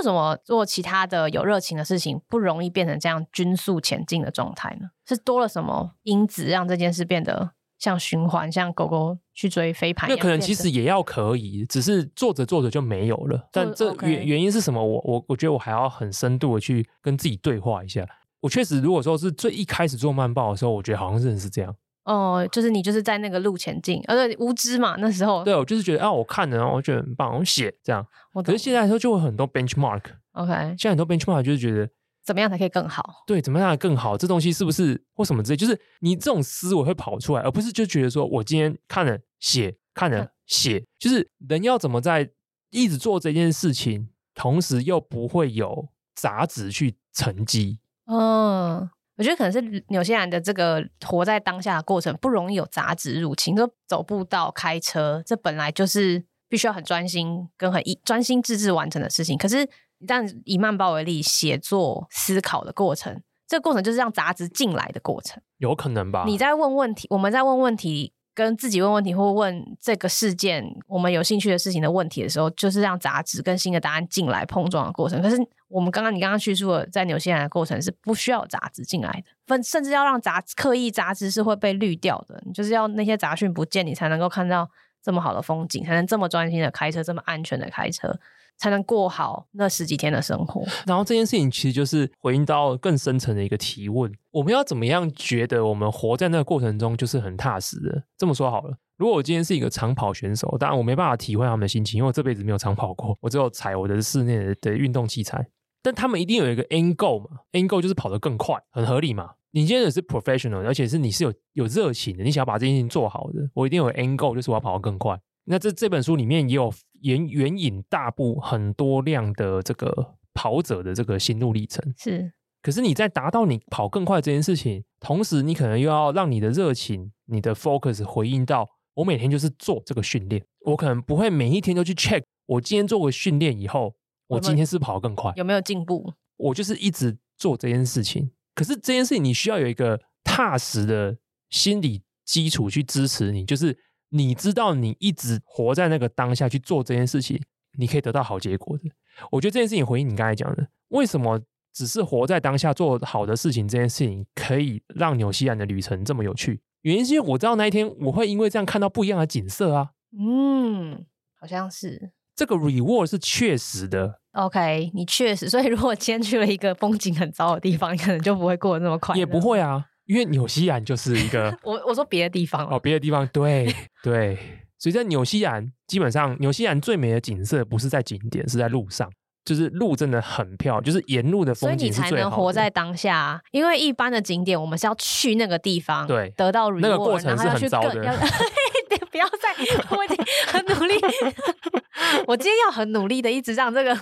Speaker 2: 为什么做其他的有热情的事情不容易变成这样均速前进的状态呢？是多了什么因子让这件事变得像循环，像狗狗去追飞盘？
Speaker 1: 那可能其实也要可以，只是做着做着就没有了。但这原原因是什么？我我我觉得我还要很深度的去跟自己对话一下。我确实，如果说是最一开始做慢报的时候，我觉得好像真的是这样。
Speaker 2: 哦，就是你就是在那个路前进，而且无知嘛，那时候。
Speaker 1: 对，我就是觉得啊，我看了，然后我觉得很棒，我写这样。可是现在的时候就会很多 benchmark。
Speaker 2: OK，
Speaker 1: 现在很多 benchmark 就是觉得
Speaker 2: 怎么样才可以更好？
Speaker 1: 对，怎么样才更好？这东西是不是或什么之类？就是你这种思维会跑出来，而不是就觉得说我今天看了写，看了写，嗯、就是人要怎么在一直做这件事情，同时又不会有杂质去沉积。
Speaker 2: 嗯。我觉得可能是纽西兰的这个活在当下的过程不容易有杂质入侵，就走步道、开车，这本来就是必须要很专心跟很一专心致志完成的事情。可是，但以慢报为例，写作、思考的过程，这个过程就是让杂质进来的过程。
Speaker 1: 有可能吧？
Speaker 2: 你在问问题，我们在问问题。跟自己问问题，或问这个事件我们有兴趣的事情的问题的时候，就是让杂质跟新的答案进来碰撞的过程。可是我们刚刚你刚刚叙述了在纽西兰的过程是不需要杂质进来的，分甚至要让杂刻意杂质是会被滤掉的，你就是要那些杂讯不见，你才能够看到这么好的风景，才能这么专心的开车，这么安全的开车。才能过好那十几天的生活。
Speaker 1: 然后这件事情其实就是回应到更深层的一个提问：我们要怎么样觉得我们活在那个过程中就是很踏实的？这么说好了，如果我今天是一个长跑选手，当然我没办法体会他们的心情，因为我这辈子没有长跑过，我只有踩我的室内的运动器材。但他们一定有一个 end goal 嘛，end goal 就是跑得更快，很合理嘛。你今天也是 professional，而且是你是有有热情的，你想要把这件事情做好的，我一定有 end goal，就是我要跑得更快。那这这本书里面也有原援引大部很多量的这个跑者的这个心路历程。
Speaker 2: 是，
Speaker 1: 可是你在达到你跑更快这件事情，同时你可能又要让你的热情、你的 focus 回应到我每天就是做这个训练，我可能不会每一天都去 check 我今天做过训练以后，我今天是跑得更快，
Speaker 2: 有没有进步？
Speaker 1: 我就是一直做这件事情。可是这件事情你需要有一个踏实的心理基础去支持你，就是。你知道，你一直活在那个当下去做这件事情，你可以得到好结果的。我觉得这件事情回应你刚才讲的，为什么只是活在当下做好的事情，这件事情可以让纽西兰的旅程这么有趣？原因是因为我知道那一天我会因为这样看到不一样的景色啊。
Speaker 2: 嗯，好像是
Speaker 1: 这个 reward 是确实的。
Speaker 2: OK，你确实，所以如果今天去了一个风景很糟的地方，你可能就不会过得那么快。
Speaker 1: 也不会啊。因为纽西兰就是一个，[LAUGHS]
Speaker 2: 我我说别的地方
Speaker 1: 哦，别的地方，对对，所以在纽西兰，基本上纽西兰最美的景色不是在景点，是在路上，就是路真的很漂亮，就是沿路的风景。
Speaker 2: 所以你才能活在当下，因为一般的景点我们是要去那个地方，
Speaker 1: 对，
Speaker 2: 得到 reward，
Speaker 1: 那个过程是很糟的。[LAUGHS]
Speaker 2: 不要再，我已经很努力，[LAUGHS] 我今天要很努力的一直让这个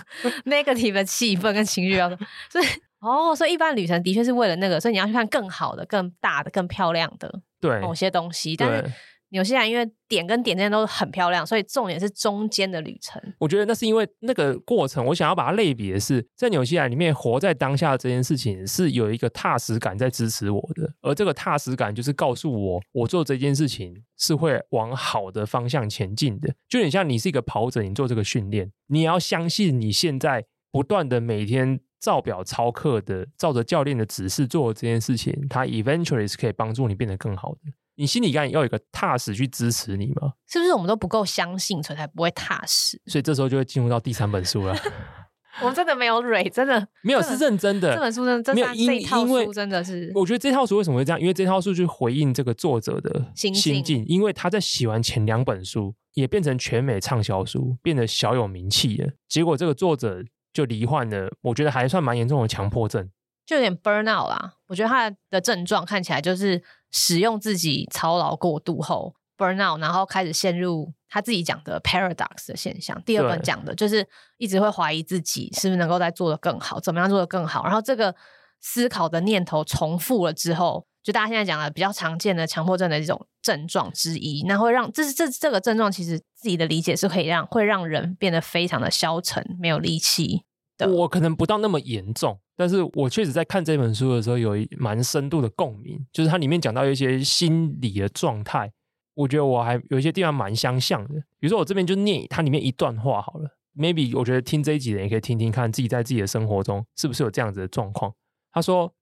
Speaker 2: negative 的气氛跟情绪要，所以。哦，所以一般旅程的确是为了那个，所以你要去看更好的、更大的、更漂亮的对某些东西。但是纽西兰因为点跟点之间都很漂亮，所以重点是中间的旅程。
Speaker 1: 我觉得那是因为那个过程，我想要把它类比的是，在纽西兰里面活在当下这件事情是有一个踏实感在支持我的，而这个踏实感就是告诉我，我做这件事情是会往好的方向前进的。就有点像你是一个跑者，你做这个训练，你要相信你现在不断的每天照表操课的，照着教练的指示做这件事情，它 eventually 是可以帮助你变得更好的。你心里感要有一个踏实去支持你吗？
Speaker 2: 是不是我们都不够相信，所以才不会踏实？
Speaker 1: 所以这时候就会进入到第三本书了。[LAUGHS]
Speaker 2: 我们真的没有蕊，真的 [LAUGHS]
Speaker 1: 没有是认真的。
Speaker 2: 这本书真的没有，因为这套书真的是，
Speaker 1: 我觉得这套书为什么会这样？因为这套书去回应这个作者的心境。因为他在写完前两本书，也变成全美畅销书，变得小有名气了。结果这个作者就罹患了，我觉得还算蛮严重的强迫症。
Speaker 2: 就有点 burn out 啦，我觉得他的症状看起来就是使用自己操劳过度后 burn out，然后开始陷入他自己讲的 paradox 的现象。第二本讲的就是一直会怀疑自己是不是能够再做得更好，怎么样做得更好。然后这个思考的念头重复了之后，就大家现在讲的比较常见的强迫症的一种症状之一，那会让这是这这个症状其实自己的理解是可以让会让人变得非常的消沉，没有力气。
Speaker 1: 我可能不到那么严重，但是我确实在看这本书的时候有一蛮深度的共鸣，就是它里面讲到一些心理的状态，我觉得我还有一些地方蛮相像的。比如说我这边就念它里面一段话好了，maybe 我觉得听这一集的也可以听听看，自己在自己的生活中是不是有这样子的状况。他说，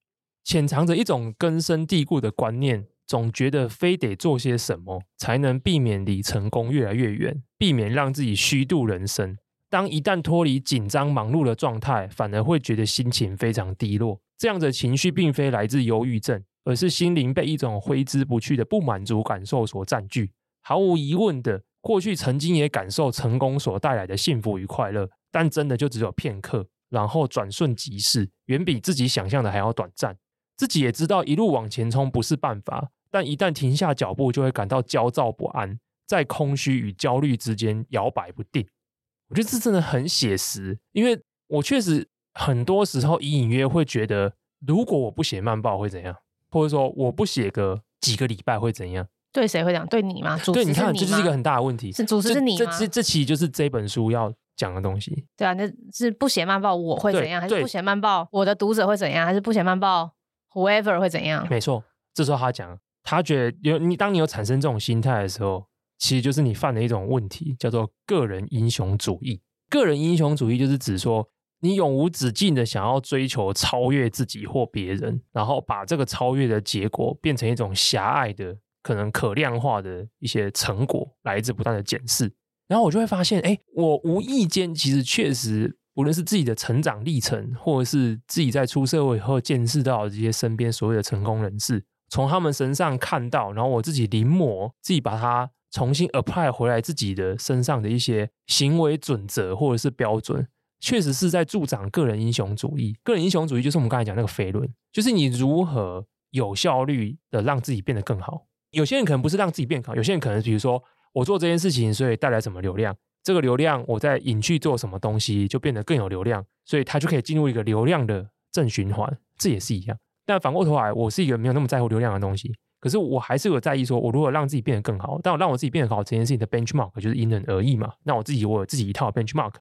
Speaker 1: 潜藏着一种根深蒂固的观念，总觉得非得做些什么才能避免离成功越来越远，避免让自己虚度人生。当一旦脱离紧张忙碌的状态，反而会觉得心情非常低落。这样的情绪并非来自忧郁症，而是心灵被一种挥之不去的不满足感受所占据。毫无疑问的，过去曾经也感受成功所带来的幸福与快乐，但真的就只有片刻，然后转瞬即逝，远比自己想象的还要短暂。自己也知道一路往前冲不是办法，但一旦停下脚步，就会感到焦躁不安，在空虚与焦虑之间摇摆不定。我觉得这真的很写实，因为我确实很多时候隐隐约约会觉得，如果我不写慢报会怎样，或者说我不写个几个礼拜会怎样？对谁会讲？对你吗？主持你？对，你看，这就是一个很大的问题。是主持是你吗？这这这其实就是这本书要讲的东西。对啊，那是不写漫报我会怎样？还是不写漫报我的读者会怎样？还是不写漫报 whoever 会怎样？没错，这时候他讲，他觉得有你，当你有产生这种心态的时候。其实就是你犯了一种问题，叫做个人英雄主义。个人英雄主义就是指说，你永无止境的想要追求超越自己或别人，然后把这个超越的结果变成一种狭隘的、可能可量化的一些成果，来自不断的检视。然后我就会发现，哎，我无意间其实确实，无论是自己的成长历程，或者是自己在出社会以后见识到的这些身边所有的成功人士，从他们身上看到，然后我自己临摹，自己把它。重新 apply 回来自己的身上的一些行为准则或者是标准，确实是在助长个人英雄主义。个人英雄主义就是我们刚才讲那个飞轮，就是你如何有效率的让自己变得更好。有些人可能不是让自己变好，有些人可能比如说我做这件事情，所以带来什么流量，这个流量我在引去做什么东西，就变得更有流量，所以他就可以进入一个流量的正循环。这也是一样。但反过头来，我是一个没有那么在乎流量的东西。可是我还是有在意，说我如果让自己变得更好，但我让我自己变得好这件事情的 benchmark 就是因人而异嘛。那我自己我有自己一套 benchmark，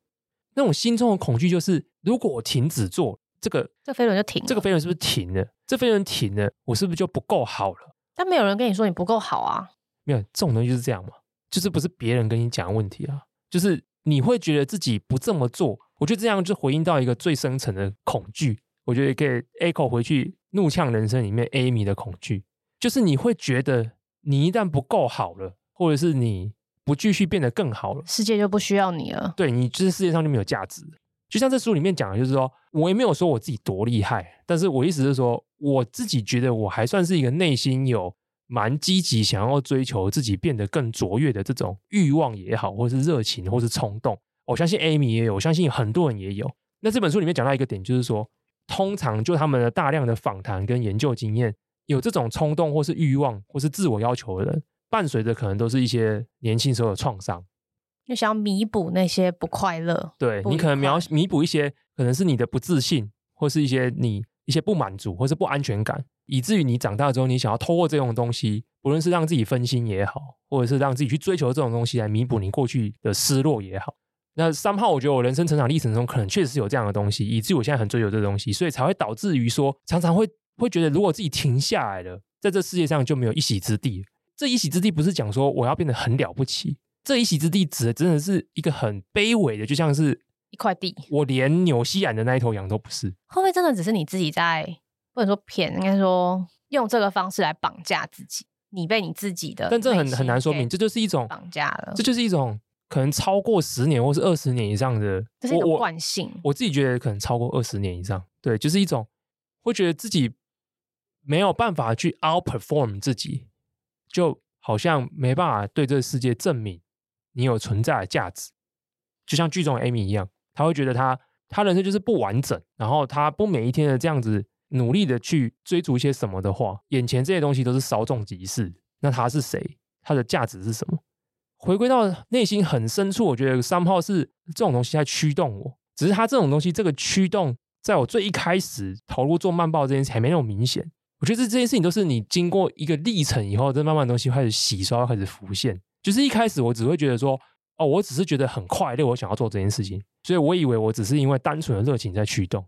Speaker 1: 那种心中的恐惧就是，如果我停止做这个，这飞轮就停，这个飞轮是不是停了？这飞轮停了，我是不是就不够好了？但没有人跟你说你不够好啊。没有，这种东西就是这样嘛，就是不是别人跟你讲的问题啊，就是你会觉得自己不这么做，我觉得这样就回应到一个最深层的恐惧。我觉得可以 echo 回去《怒呛人生》里面 Amy 的恐惧。就是你会觉得，你一旦不够好了，或者是你不继续变得更好了，世界就不需要你了。对，你就是世界上就没有价值。就像这书里面讲的，就是说我也没有说我自己多厉害，但是我意思是说，我自己觉得我还算是一个内心有蛮积极，想要追求自己变得更卓越的这种欲望也好，或是热情，或是冲动。我相信 Amy 也有，我相信很多人也有。那这本书里面讲到一个点，就是说，通常就他们的大量的访谈跟研究经验。有这种冲动或是欲望或是自我要求的人，伴随着可能都是一些年轻时候的创伤，就想要弥补那些不快乐。对，你可能描弥补一些，可能是你的不自信，或是一些你一些不满足或是不安全感，以至于你长大之后，你想要透过这种东西，不论是让自己分心也好，或者是让自己去追求这种东西来弥补你过去的失落也好。那三号，我觉得我人生成长历程中可能确实是有这样的东西，以至于我现在很追求这个东西，所以才会导致于说，常常会会觉得，如果自己停下来了，在这世界上就没有一席之地。这一席之地不是讲说我要变得很了不起，这一席之地指的真的是一个很卑微的，就像是
Speaker 2: 一块地。
Speaker 1: 我连纽西兰的那一头羊都不是。
Speaker 2: 会不会真的只是你自己在，不能说骗，应该说用这个方式来绑架自己？你被你自己的，
Speaker 1: 但这很很难说明，这就是一种
Speaker 2: 绑架了，
Speaker 1: 这就是一种可能超过十年或是二十年以上的，
Speaker 2: 这是一种惯性我。我自己
Speaker 1: 觉得可能超过二十年以上，对，就是一种会觉得自己没有办法去 outperform 自己，就。好像没办法对这个世界证明你有存在的价值，就像剧中的 Amy 一样，他会觉得他他人生就是不完整，然后他不每一天的这样子努力的去追逐一些什么的话，眼前这些东西都是稍纵即逝。那他是谁？他的价值是什么？回归到内心很深处，我觉得三号是这种东西在驱动我，只是他这种东西这个驱动，在我最一开始投入做慢报这件事还没那么明显。我觉得这这件事情都是你经过一个历程以后，这慢慢的东西开始洗刷，开始浮现。就是一开始我只会觉得说，哦，我只是觉得很快乐，我想要做这件事情，所以我以为我只是因为单纯的热情在驱动。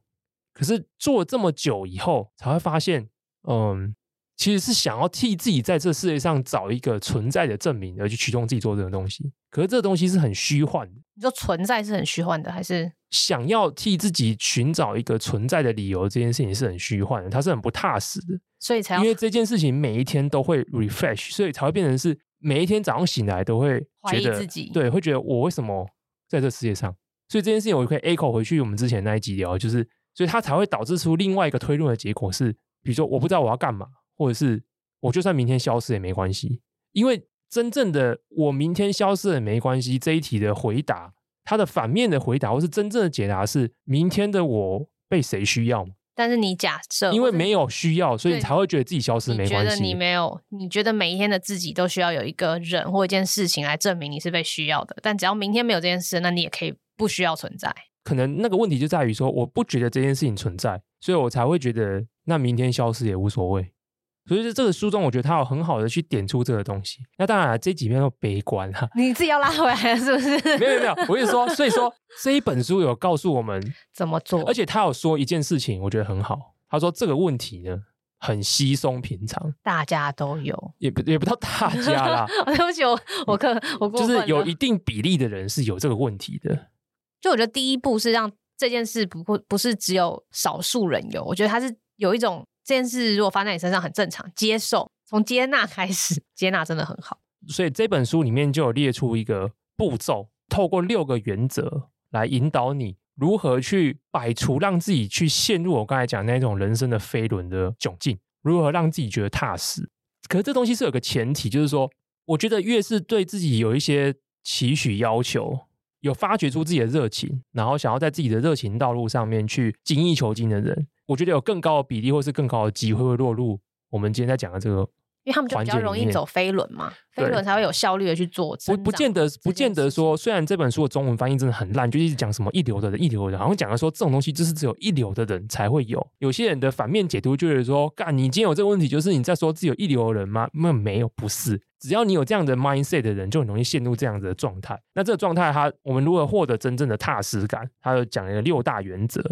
Speaker 1: 可是做了这么久以后，才会发现，嗯，其实是想要替自己在这世界上找一个存在的证明，而去驱动自己做这个东西。可是这个东西是很虚幻的。
Speaker 2: 你说存在是很虚幻的，还是？
Speaker 1: 想要替自己寻找一个存在的理由，这件事情是很虚幻的，它是很不踏实的，
Speaker 2: 所以才
Speaker 1: 因为这件事情每一天都会 refresh，所以才会变成是每一天早上醒来都会觉得
Speaker 2: 怀疑自己，
Speaker 1: 对，会觉得我为什么在这世界上？所以这件事情我可以 echo 回去我们之前那一集聊，就是所以它才会导致出另外一个推论的结果是，比如说我不知道我要干嘛，或者是我就算明天消失也没关系，因为真正的我明天消失也没关系这一题的回答。它的反面的回答，或是真正的解答是：明天的我被谁需要吗？
Speaker 2: 但是你假设，
Speaker 1: 因为没有需要，所以你才会觉得自己消失没关系。你觉得
Speaker 2: 你没有，你觉得每一天的自己都需要有一个人或一件事情来证明你是被需要的。但只要明天没有这件事，那你也可以不需要存在。
Speaker 1: 可能那个问题就在于说，我不觉得这件事情存在，所以我才会觉得那明天消失也无所谓。所以，在这个书中，我觉得他有很好的去点出这个东西。那当然了，这几篇都悲观哈。[LAUGHS]
Speaker 2: 你自己要拉回来了，是不是？
Speaker 1: 没有没有，我跟你说，所以说 [LAUGHS] 这一本书有告诉我们
Speaker 2: 怎么做，
Speaker 1: 而且他有说一件事情，我觉得很好。他说这个问题呢，很稀松平常，
Speaker 2: 大家都有，
Speaker 1: 也不也不到大家啦。[LAUGHS]
Speaker 2: 对不起，我我可我
Speaker 1: 就是有一定比例的人是有这个问题的。
Speaker 2: 就我觉得第一步是让这件事不不不是只有少数人有，我觉得他是有一种。这件事如果发生在你身上很正常，接受，从接纳开始，[LAUGHS] 接纳真的很好。
Speaker 1: 所以这本书里面就有列出一个步骤，透过六个原则来引导你如何去摆除让自己去陷入我刚才讲那种人生的飞轮的窘境，如何让自己觉得踏实。可是这东西是有个前提，就是说，我觉得越是对自己有一些期许要求，有发掘出自己的热情，然后想要在自己的热情道路上面去精益求精的人。我觉得有更高的比例，或是更高的机会会落入我们今天在讲的这个，
Speaker 2: 因为他们就比较容易走飞轮嘛，飞轮才会有效率的去做。
Speaker 1: 不不见得，不见得说，虽然这本书的中文翻译真的很烂，就一直讲什么一流的人，一流的人，好像讲的说这种东西就是只有一流的人才会有。有些人的反面解读就是说，干，你今天有这个问题，就是你在说自己有一流的人吗？那没有，不是。只要你有这样的 mindset 的人，就很容易陷入这样子的状态。那这个状态，它我们如何获得真正的踏实感？他就讲了六大原则。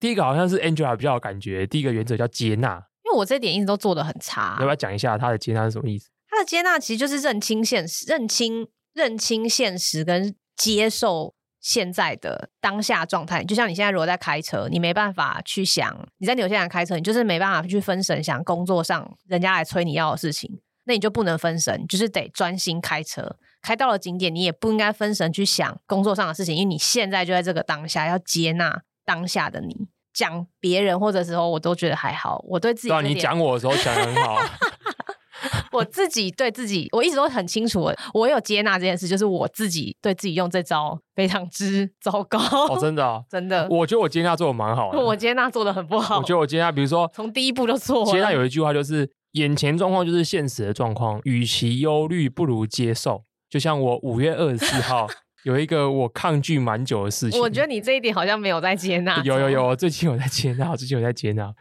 Speaker 1: 第一个好像是 Angela 比较有感觉。第一个原则叫接纳，
Speaker 2: 因为我这点一直都做的很差。
Speaker 1: 要不要讲一下他的接纳是什么意思？
Speaker 2: 他的接纳其实就是认清现实、认清认清现实跟接受现在的当下状态。就像你现在如果在开车，你没办法去想你在纽西兰开车，你就是没办法去分神想工作上人家来催你要的事情，那你就不能分神，就是得专心开车。开到了景点，你也不应该分神去想工作上的事情，因为你现在就在这个当下，要接纳。当下的你讲别人或者时候，我都觉得还好。我对自己，对
Speaker 1: 你讲我的时候讲得很好。[LAUGHS]
Speaker 2: 我自己对自己，我一直都很清楚，我有接纳这件事，就是我自己对自己用这招非常之 [LAUGHS] 糟糕。
Speaker 1: 哦，真的，哦，
Speaker 2: 真的，
Speaker 1: 我觉得我接纳做的蛮好的。
Speaker 2: 我接纳做的很不好。
Speaker 1: 我觉得我接纳，比如说
Speaker 2: 从第一步就错。
Speaker 1: 接纳有一句话就是：眼前状况就是现实的状况，与其忧虑，不如接受。就像我五月二十四号。有一个我抗拒蛮久的事情。
Speaker 2: 我觉得你这一点好像没有在接纳。
Speaker 1: 有有有，最近有在接纳，[LAUGHS] 最近有在接纳。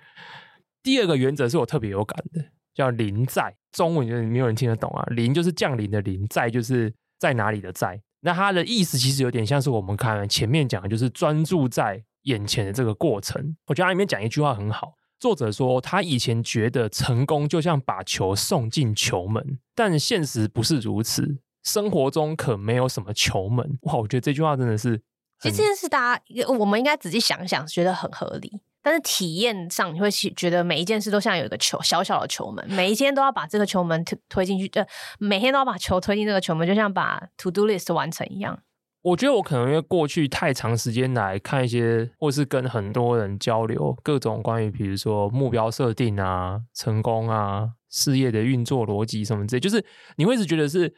Speaker 1: 第二个原则是我特别有感的，叫临在。中文就是没有人听得懂啊。临就是降临的临，在就是在哪里的在。那它的意思其实有点像是我们看前面讲的，就是专注在眼前的这个过程。我觉得它里面讲一句话很好。作者说，他以前觉得成功就像把球送进球门，但现实不是如此。生活中可没有什么球门。哇，我觉得这句话真的是……
Speaker 2: 其实这件事大家我们应该仔细想想，觉得很合理。但是体验上，你会觉得每一件事都像有一个球，小小的球门，每一天都要把这个球门推推进去，呃，每天都要把球推进这个球门，就像把 to do list 完成一样。
Speaker 1: 我觉得我可能因为过去太长时间来看一些，或是跟很多人交流各种关于，比如说目标设定啊、成功啊、事业的运作逻辑什么之类，就是你会一直觉得是，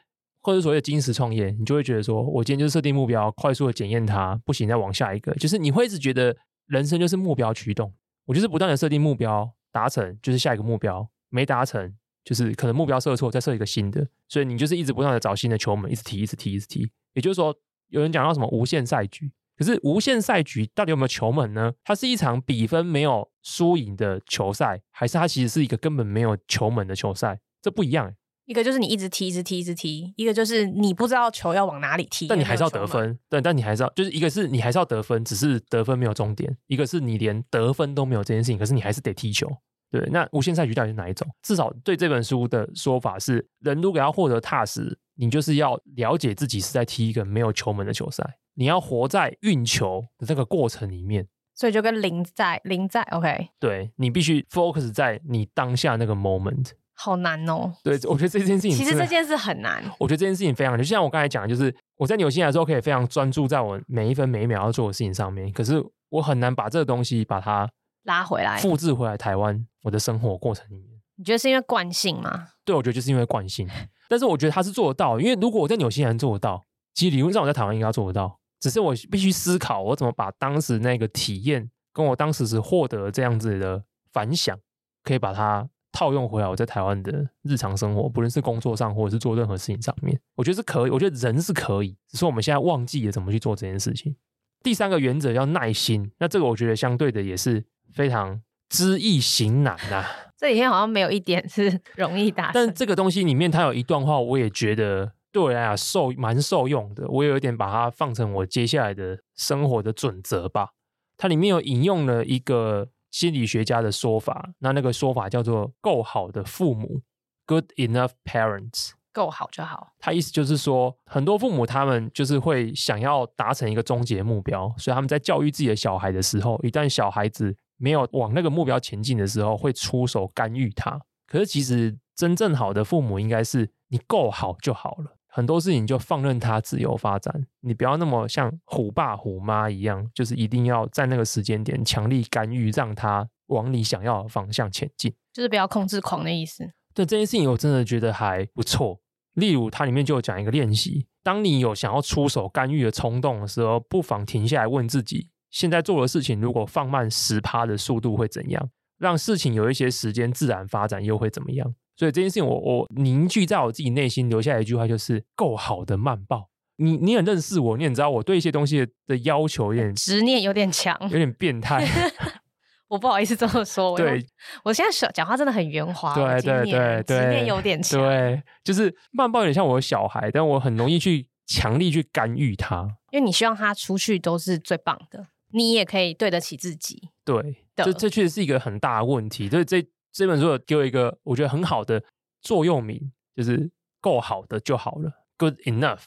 Speaker 1: 或者所谓的金石创业，你就会觉得说，我今天就设定目标，快速的检验它，不行再往下一个，就是你会一直觉得人生就是目标驱动，我就是不断的设定目标，达成就是下一个目标，没达成就是可能目标设错，再设一个新的，所以你就是一直不断的找新的球门，一直踢，一直踢，一直踢，也就是说。有人讲到什么无限赛局，可是无限赛局到底有没有球门呢？它是一场比分没有输赢的球赛，还是它其实是一个根本没有球门的球赛？这不一样。
Speaker 2: 一个就是你一直踢，一直踢，一直踢；一个就是你不知道球要往哪里踢，
Speaker 1: 但你还是要得分。对，但你还是要，就是一个是你还是要得分，只是得分没有终点；一个是你连得分都没有这件事情，可是你还是得踢球。对，那无限赛局到底是哪一种？至少对这本书的说法是，人如果要获得踏实。你就是要了解自己是在踢一个没有球门的球赛，你要活在运球的这个过程里面，
Speaker 2: 所以就跟零在零在，OK，
Speaker 1: 对，你必须 focus 在你当下那个 moment，
Speaker 2: 好难哦。
Speaker 1: 对，我觉得这件事情
Speaker 2: 其实这件事很难。
Speaker 1: 我觉得这件事情非常难，就像我刚才讲的，就是我在纽西兰的时候可以非常专注在我每一分每一秒要做的事情上面，可是我很难把这个东西把它
Speaker 2: 拉回来，
Speaker 1: 复制回来台湾我的生活过程里面。
Speaker 2: 你觉得是因为惯性吗？
Speaker 1: 对，我觉得就是因为惯性。但是我觉得他是做得到，因为如果我在纽西兰做得到，其实理论上我在台湾应该做得到。只是我必须思考，我怎么把当时那个体验，跟我当时是获得这样子的反响，可以把它套用回来我在台湾的日常生活，不论是工作上或者是做任何事情上面，我觉得是可以。我觉得人是可以，只是我们现在忘记了怎么去做这件事情。第三个原则要耐心，那这个我觉得相对的也是非常知易行难呐、啊。
Speaker 2: 这几天好像没有一点是容易达成，
Speaker 1: 但这个东西里面它有一段话，我也觉得对我来讲受蛮受用的。我有一点把它放成我接下来的生活的准则吧。它里面有引用了一个心理学家的说法，那那个说法叫做“够好的父母 ”（Good enough parents）。
Speaker 2: 够好就好。
Speaker 1: 他意思就是说，很多父母他们就是会想要达成一个终极目标，所以他们在教育自己的小孩的时候，一旦小孩子没有往那个目标前进的时候，会出手干预他。可是其实真正好的父母应该是你够好就好了，很多事情就放任它自由发展，你不要那么像虎爸虎妈一样，就是一定要在那个时间点强力干预，让它往你想要的方向前进，
Speaker 2: 就是不要控制狂的意思。
Speaker 1: 对这件事情，我真的觉得还不错。例如，它里面就有讲一个练习：当你有想要出手干预的冲动的时候，不妨停下来问自己。现在做的事情，如果放慢十趴的速度会怎样？让事情有一些时间自然发展又会怎么样？所以这件事情我，我我凝聚在我自己内心留下来一句话，就是够好的慢报。你你很认识我，你也知道我对一些东西的要求有点
Speaker 2: 执念有点强，
Speaker 1: 有点变态。[LAUGHS] [LAUGHS]
Speaker 2: 我不好意思这么说，
Speaker 1: 对，
Speaker 2: 我现在说讲话真的很圆滑，
Speaker 1: 对对对对，
Speaker 2: 执念有点强，
Speaker 1: 对，就是慢报有点像我的小孩，但我很容易去强力去干预他，
Speaker 2: 因为你希望他出去都是最棒的。你也可以对得起自己，
Speaker 1: 对，这这确实是一个很大的问题。所以这这本书有给我一个我觉得很好的座右铭，就是够好的就好了，good enough。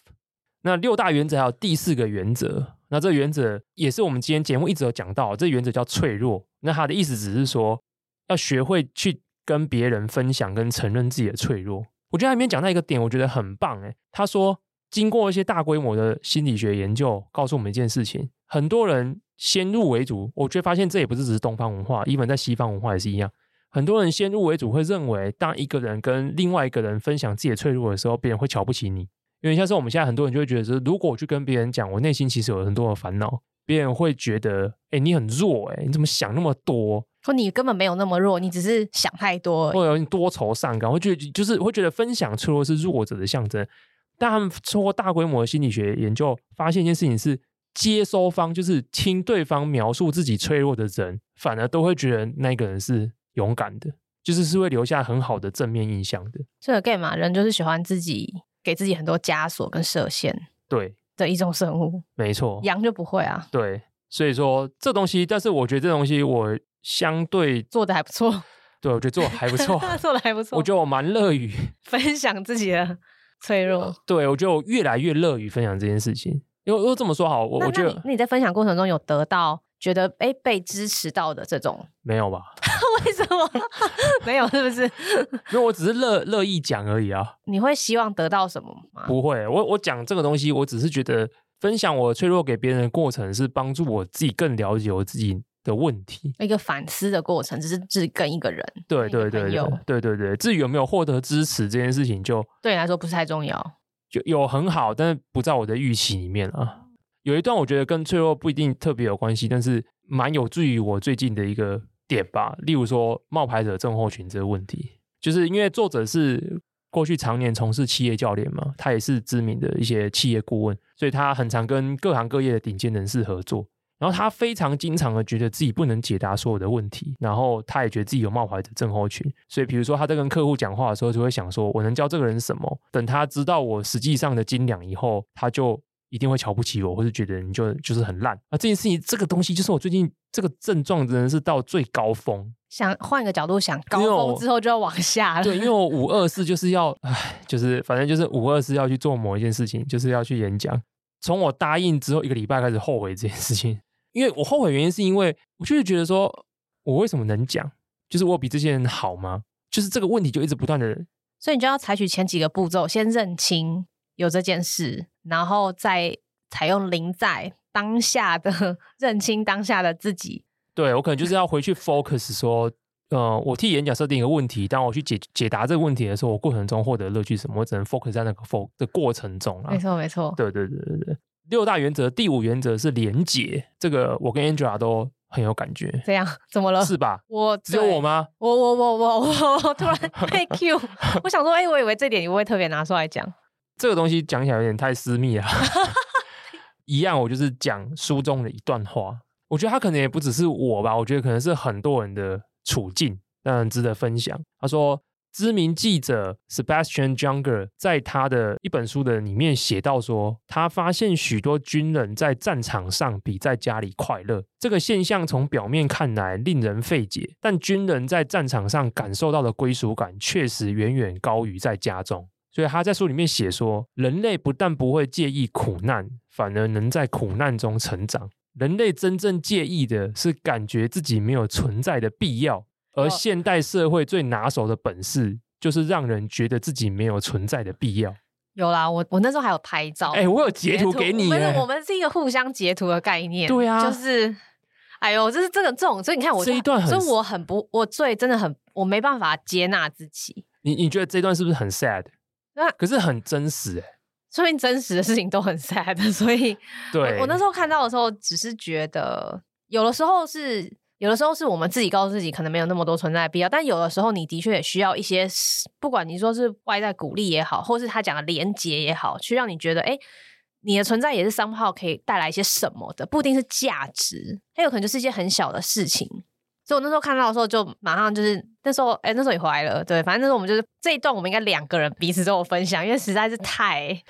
Speaker 1: 那六大原则还有第四个原则，那这原则也是我们今天节目一直有讲到，这原则叫脆弱。那它的意思只是说，要学会去跟别人分享跟承认自己的脆弱。我觉得他里面讲到一个点，我觉得很棒诶。他说，经过一些大规模的心理学研究，告诉我们一件事情，很多人。先入为主，我却发现这也不是只是东方文化，even 在西方文化也是一样。很多人先入为主，会认为当一个人跟另外一个人分享自己的脆弱的时候，别人会瞧不起你。因为像是我们现在很多人就会觉得说，如果我去跟别人讲我内心其实有很多的烦恼，别人会觉得，哎，你很弱，哎，你怎么想那么多？
Speaker 2: 或你根本没有那么弱，你只是想太多，
Speaker 1: 或者你多愁善感，会觉得就是会觉得分享脆弱是弱者的象征。但他们通过大规模的心理学研究，发现一件事情是，接收方就是听对方描述自己脆弱的人，反而都会觉得那个人是勇敢的，就是是会留下很好的正面印象的。
Speaker 2: 这个 game 嘛，人就是喜欢自己给自己很多枷锁跟设限，
Speaker 1: 对
Speaker 2: 的一种生物。
Speaker 1: 没错，
Speaker 2: 羊就不会啊。
Speaker 1: 对，所以说这东西，但是我觉得这东西我相对
Speaker 2: 做的还不错。
Speaker 1: 对，我觉得做的还不错，[LAUGHS]
Speaker 2: 做的还不错。
Speaker 1: 我觉得我蛮乐于
Speaker 2: 分享自己的。脆弱，
Speaker 1: 对，我觉得我越来越乐于分享这件事情，因为如果这么说好，我我觉得
Speaker 2: 那你在分享过程中有得到觉得哎被支持到的这种
Speaker 1: 没有吧？[LAUGHS]
Speaker 2: 为什么 [LAUGHS] 没有？是不是？[LAUGHS]
Speaker 1: 因为我只是乐乐意讲而已啊。
Speaker 2: 你会希望得到什么吗？
Speaker 1: 不会，我我讲这个东西，我只是觉得分享我脆弱给别人的过程是帮助我自己更了解我自己。的问题，
Speaker 2: 一个反思的过程，只是只跟一个人，
Speaker 1: 对对对对对对对。至于有没有获得支持这件事情就，就
Speaker 2: 对你来说不是太重要。
Speaker 1: 就有很好，但是不在我的预期里面啊。有一段我觉得跟脆弱不一定特别有关系，但是蛮有助于我最近的一个点吧。例如说冒牌者症候群这个问题，就是因为作者是过去常年从事企业教练嘛，他也是知名的一些企业顾问，所以他很常跟各行各业的顶尖人士合作。然后他非常经常的觉得自己不能解答所有的问题，然后他也觉得自己有冒牌者症候群，所以比如说他在跟客户讲话的时候，就会想说：“我能教这个人什么？等他知道我实际上的斤两以后，他就一定会瞧不起我，或是觉得你就就是很烂。”啊，这件事情，这个东西就是我最近这个症状真的是到最高峰。
Speaker 2: 想换一个角度想，高峰之后就要往下了。
Speaker 1: 对，因为我 [LAUGHS] 五二四就是要，唉，就是反正就是五二四要去做某一件事情，就是要去演讲。从我答应之后一个礼拜开始后悔这件事情。因为我后悔原因是因为我就是觉得说，我为什么能讲？就是我比这些人好吗？就是这个问题就一直不断的，
Speaker 2: 所以你就要采取前几个步骤，先认清有这件事，然后再采用临在当下的认清当下的自己。
Speaker 1: 对，我可能就是要回去 focus 说，呃，我替演讲设定一个问题，当我去解解答这个问题的时候，我过程中获得乐趣什么？我只能 focus 在那个 focus 的过程中啊。
Speaker 2: 没错，没错。
Speaker 1: 对对对对对。六大原则，第五原则是连结。这个我跟 Angela 都很有感觉。
Speaker 2: 这样怎么了？
Speaker 1: 是吧？
Speaker 2: 我
Speaker 1: 只有我吗？
Speaker 2: 我我我我我突然 [LAUGHS] 被 Q，我想说，哎、欸，我以为这点你不会特别拿出来讲。
Speaker 1: 这个东西讲起来有点太私密了。[LAUGHS] 一样，我就是讲书中的一段话。我觉得他可能也不只是我吧，我觉得可能是很多人的处境，当然值得分享。他说。知名记者 Sebastian Junger 在他的一本书的里面写到说，他发现许多军人在战场上比在家里快乐。这个现象从表面看来令人费解，但军人在战场上感受到的归属感确实远远高于在家中。所以他在书里面写说，人类不但不会介意苦难，反而能在苦难中成长。人类真正介意的是感觉自己没有存在的必要。而现代社会最拿手的本事，就是让人觉得自己没有存在的必要。
Speaker 2: 有啦，我我那时候还有拍照，
Speaker 1: 哎、欸，我有截图给你。
Speaker 2: 不是，我们是一个互相截图的概念。
Speaker 1: 对啊，
Speaker 2: 就是，哎呦，就是这个这种，所以你看我
Speaker 1: 这一段很，
Speaker 2: 所以我很不，我最真的很，我没办法接纳自己。
Speaker 1: 你你觉得这段是不是很 sad？那可是很真实哎，说
Speaker 2: 明真实的事情都很 sad，[LAUGHS] 所以
Speaker 1: 对
Speaker 2: 我，我那时候看到的时候，只是觉得有的时候是。有的时候是我们自己告诉自己可能没有那么多存在的必要，但有的时候你的确也需要一些，不管你说是外在鼓励也好，或是他讲的连接也好，去让你觉得，哎，你的存在也是 somehow 可以带来一些什么的，不一定是价值，它有可能就是一些很小的事情。所以我那时候看到的时候，就马上就是那时候，哎，那时候也回来了，对，反正那时候我们就是这一段，我们应该两个人彼此都有分享，因为实在是太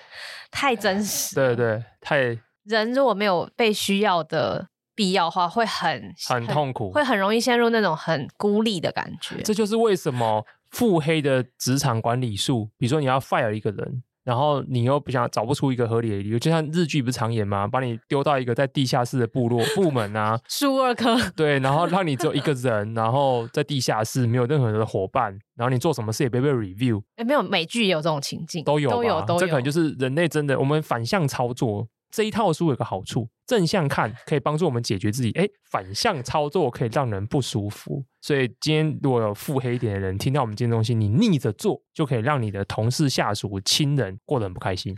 Speaker 2: 太真实，
Speaker 1: 对对，太
Speaker 2: 人如果没有被需要的。必要的话会很
Speaker 1: 很痛苦，
Speaker 2: 会很容易陷入那种很孤立的感觉。
Speaker 1: 这就是为什么腹黑的职场管理术，比如说你要 fire 一个人，然后你又不想找不出一个合理的理由，就像日剧不是常演吗？把你丢到一个在地下室的部落部门啊，[LAUGHS]
Speaker 2: 树二科
Speaker 1: 对，然后让你只有一个人，然后在地下室没有任何的伙伴，然后你做什么事也不被 review。
Speaker 2: 哎，没有美剧也有这种情境，
Speaker 1: 都有
Speaker 2: 都有都有。
Speaker 1: 这可能就是人类真的，我们反向操作。这一套书有个好处，正向看可以帮助我们解决自己，哎，反向操作可以让人不舒服。所以今天如果有腹黑一点的人听到我们这些东西，你逆着做，就可以让你的同事、下属、亲人过得很不开心。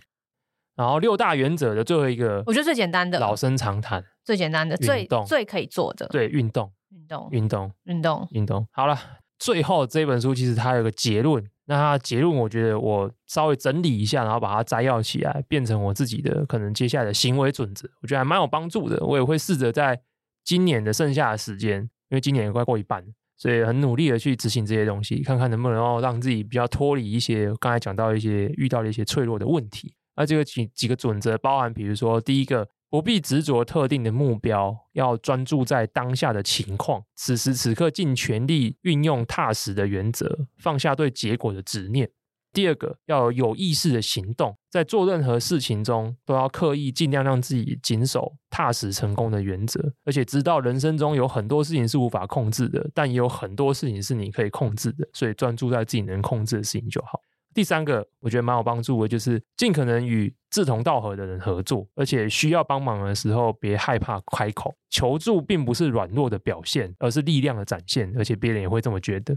Speaker 1: 然后六大原则的最后一个，
Speaker 2: 我觉得最简单的，
Speaker 1: 老生常谈，
Speaker 2: 最简单的，最最可以做的，
Speaker 1: 对，运动，
Speaker 2: 运动，
Speaker 1: 运动，
Speaker 2: 运动，
Speaker 1: 运动。好了，最后这本书其实它有个结论，那它结论，我觉得我稍微整理一下，然后把它摘要起来，变成我自己的可能接下来的行为准则，我觉得还蛮有帮助的。我也会试着在今年的剩下的时间，因为今年也快过一半，所以很努力的去执行这些东西，看看能不能够让自己比较脱离一些刚才讲到一些遇到的一些脆弱的问题。那这个几几个准则包含，比如说第一个。不必执着特定的目标，要专注在当下的情况，此时此刻尽全力运用踏实的原则，放下对结果的执念。第二个，要有意识的行动，在做任何事情中都要刻意尽量让自己谨守踏实成功的原则，而且知道人生中有很多事情是无法控制的，但也有很多事情是你可以控制的，所以专注在自己能控制的事情就好。第三个，我觉得蛮有帮助的，就是尽可能与志同道合的人合作，而且需要帮忙的时候，别害怕开口求助，并不是软弱的表现，而是力量的展现，而且别人也会这么觉得。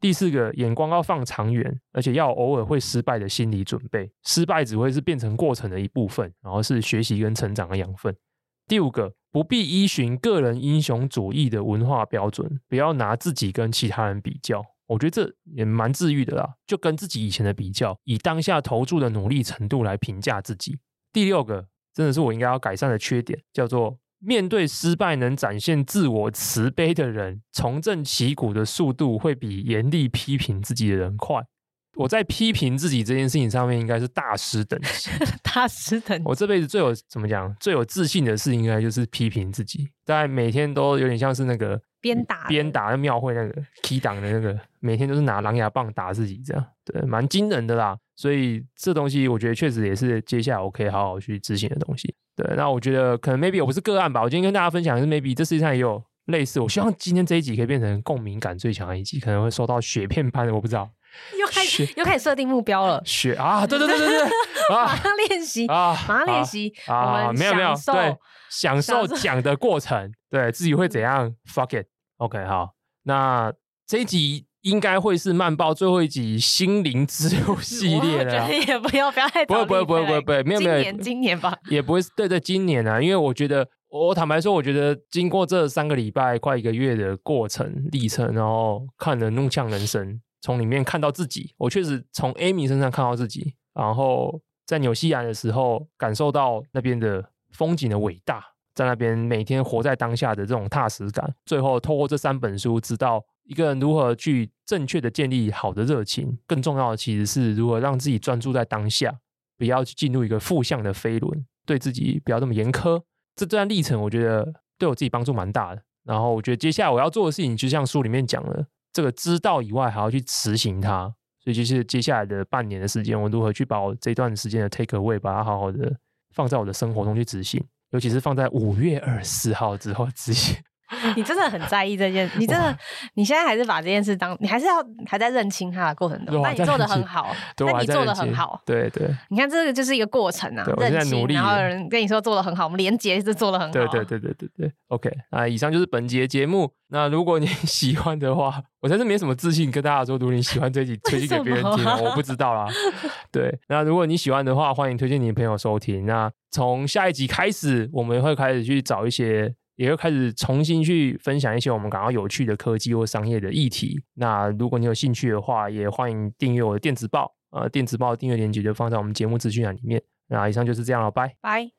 Speaker 1: 第四个，眼光要放长远，而且要偶尔会失败的心理准备，失败只会是变成过程的一部分，然后是学习跟成长的养分。第五个，不必依循个人英雄主义的文化标准，不要拿自己跟其他人比较。我觉得这也蛮治愈的啦，就跟自己以前的比较，以当下投注的努力程度来评价自己。第六个，真的是我应该要改善的缺点，叫做面对失败能展现自我慈悲的人，重振旗鼓的速度会比严厉批评自己的人快。我在批评自己这件事情上面，应该是大师等级。[LAUGHS]
Speaker 2: 大师等级。
Speaker 1: 我这辈子最有怎么讲，最有自信的事，应该就是批评自己。大概每天都有点像是那个
Speaker 2: 鞭打
Speaker 1: 鞭打那庙会那个 key 档的那个，每天都是拿狼牙棒打自己，这样对，蛮惊人的啦。所以这东西，我觉得确实也是接下来我可以好好去执行的东西。对，那我觉得可能 maybe 我不是个案吧。我今天跟大家分享的是 maybe 这世界上也有类似。我希望今天这一集可以变成共鸣感最强的一集，可能会收到雪片般的，我不知道。[LAUGHS]
Speaker 2: 又开始又开始设定目标了，
Speaker 1: 雪啊，对对对对对，[LAUGHS]
Speaker 2: 马上练习啊，马上练习
Speaker 1: 啊，没有没有，对，享受讲的过程，对自己会怎样？Fuck it，OK，好，那这一集应该会是漫报最后一集心灵之路 [LAUGHS] 系列了，
Speaker 2: 也不要不要太，[LAUGHS]
Speaker 1: 不会不会不会不会不会，没有没有，
Speaker 2: 今年今年吧，
Speaker 1: 也不会对对今年啊，因为我觉得我坦白说，我觉得经过这三个礼拜快一个月的过程历程，然后看了怒呛人生。从里面看到自己，我确实从 Amy 身上看到自己，然后在纽西兰的时候感受到那边的风景的伟大，在那边每天活在当下的这种踏实感。最后透过这三本书，知道一个人如何去正确的建立好的热情，更重要的其实是如何让自己专注在当下，不要去进入一个负向的飞轮，对自己不要这么严苛。这段历程我觉得对我自己帮助蛮大的。然后我觉得接下来我要做的事情，就像书里面讲的。这个知道以外，还要去执行它，所以就是接下来的半年的时间，我如何去把我这段时间的 take away，把它好好的放在我的生活中去执行，尤其是放在五月二十四号之后直接。[LAUGHS]
Speaker 2: 你真的很在意这件，你真的，你现在还是把这件事当，你还是要还在认清它的过程中，那你做的很好，那你做的很好，
Speaker 1: 对对。
Speaker 2: 你看这个就是一个过程啊，认清，然后有人跟你说做的很好，我们连结是做的很好，
Speaker 1: 对对对对对对。OK，啊，以上就是本节节目。那如果你 [LAUGHS] 喜欢的话，我真是没什么自信跟大家说，如果你喜欢这集，推荐给别人听，我不 [LAUGHS] 知道啦。对，那如果你喜欢的话，欢迎推荐你的朋友收听。那从下一集开始，我们会开始去找一些。也会开始重新去分享一些我们感到有趣的科技或商业的议题。那如果你有兴趣的话，也欢迎订阅我的电子报。呃，电子报订阅链接就放在我们节目资讯栏里面。那以上就是这样了，拜
Speaker 2: 拜。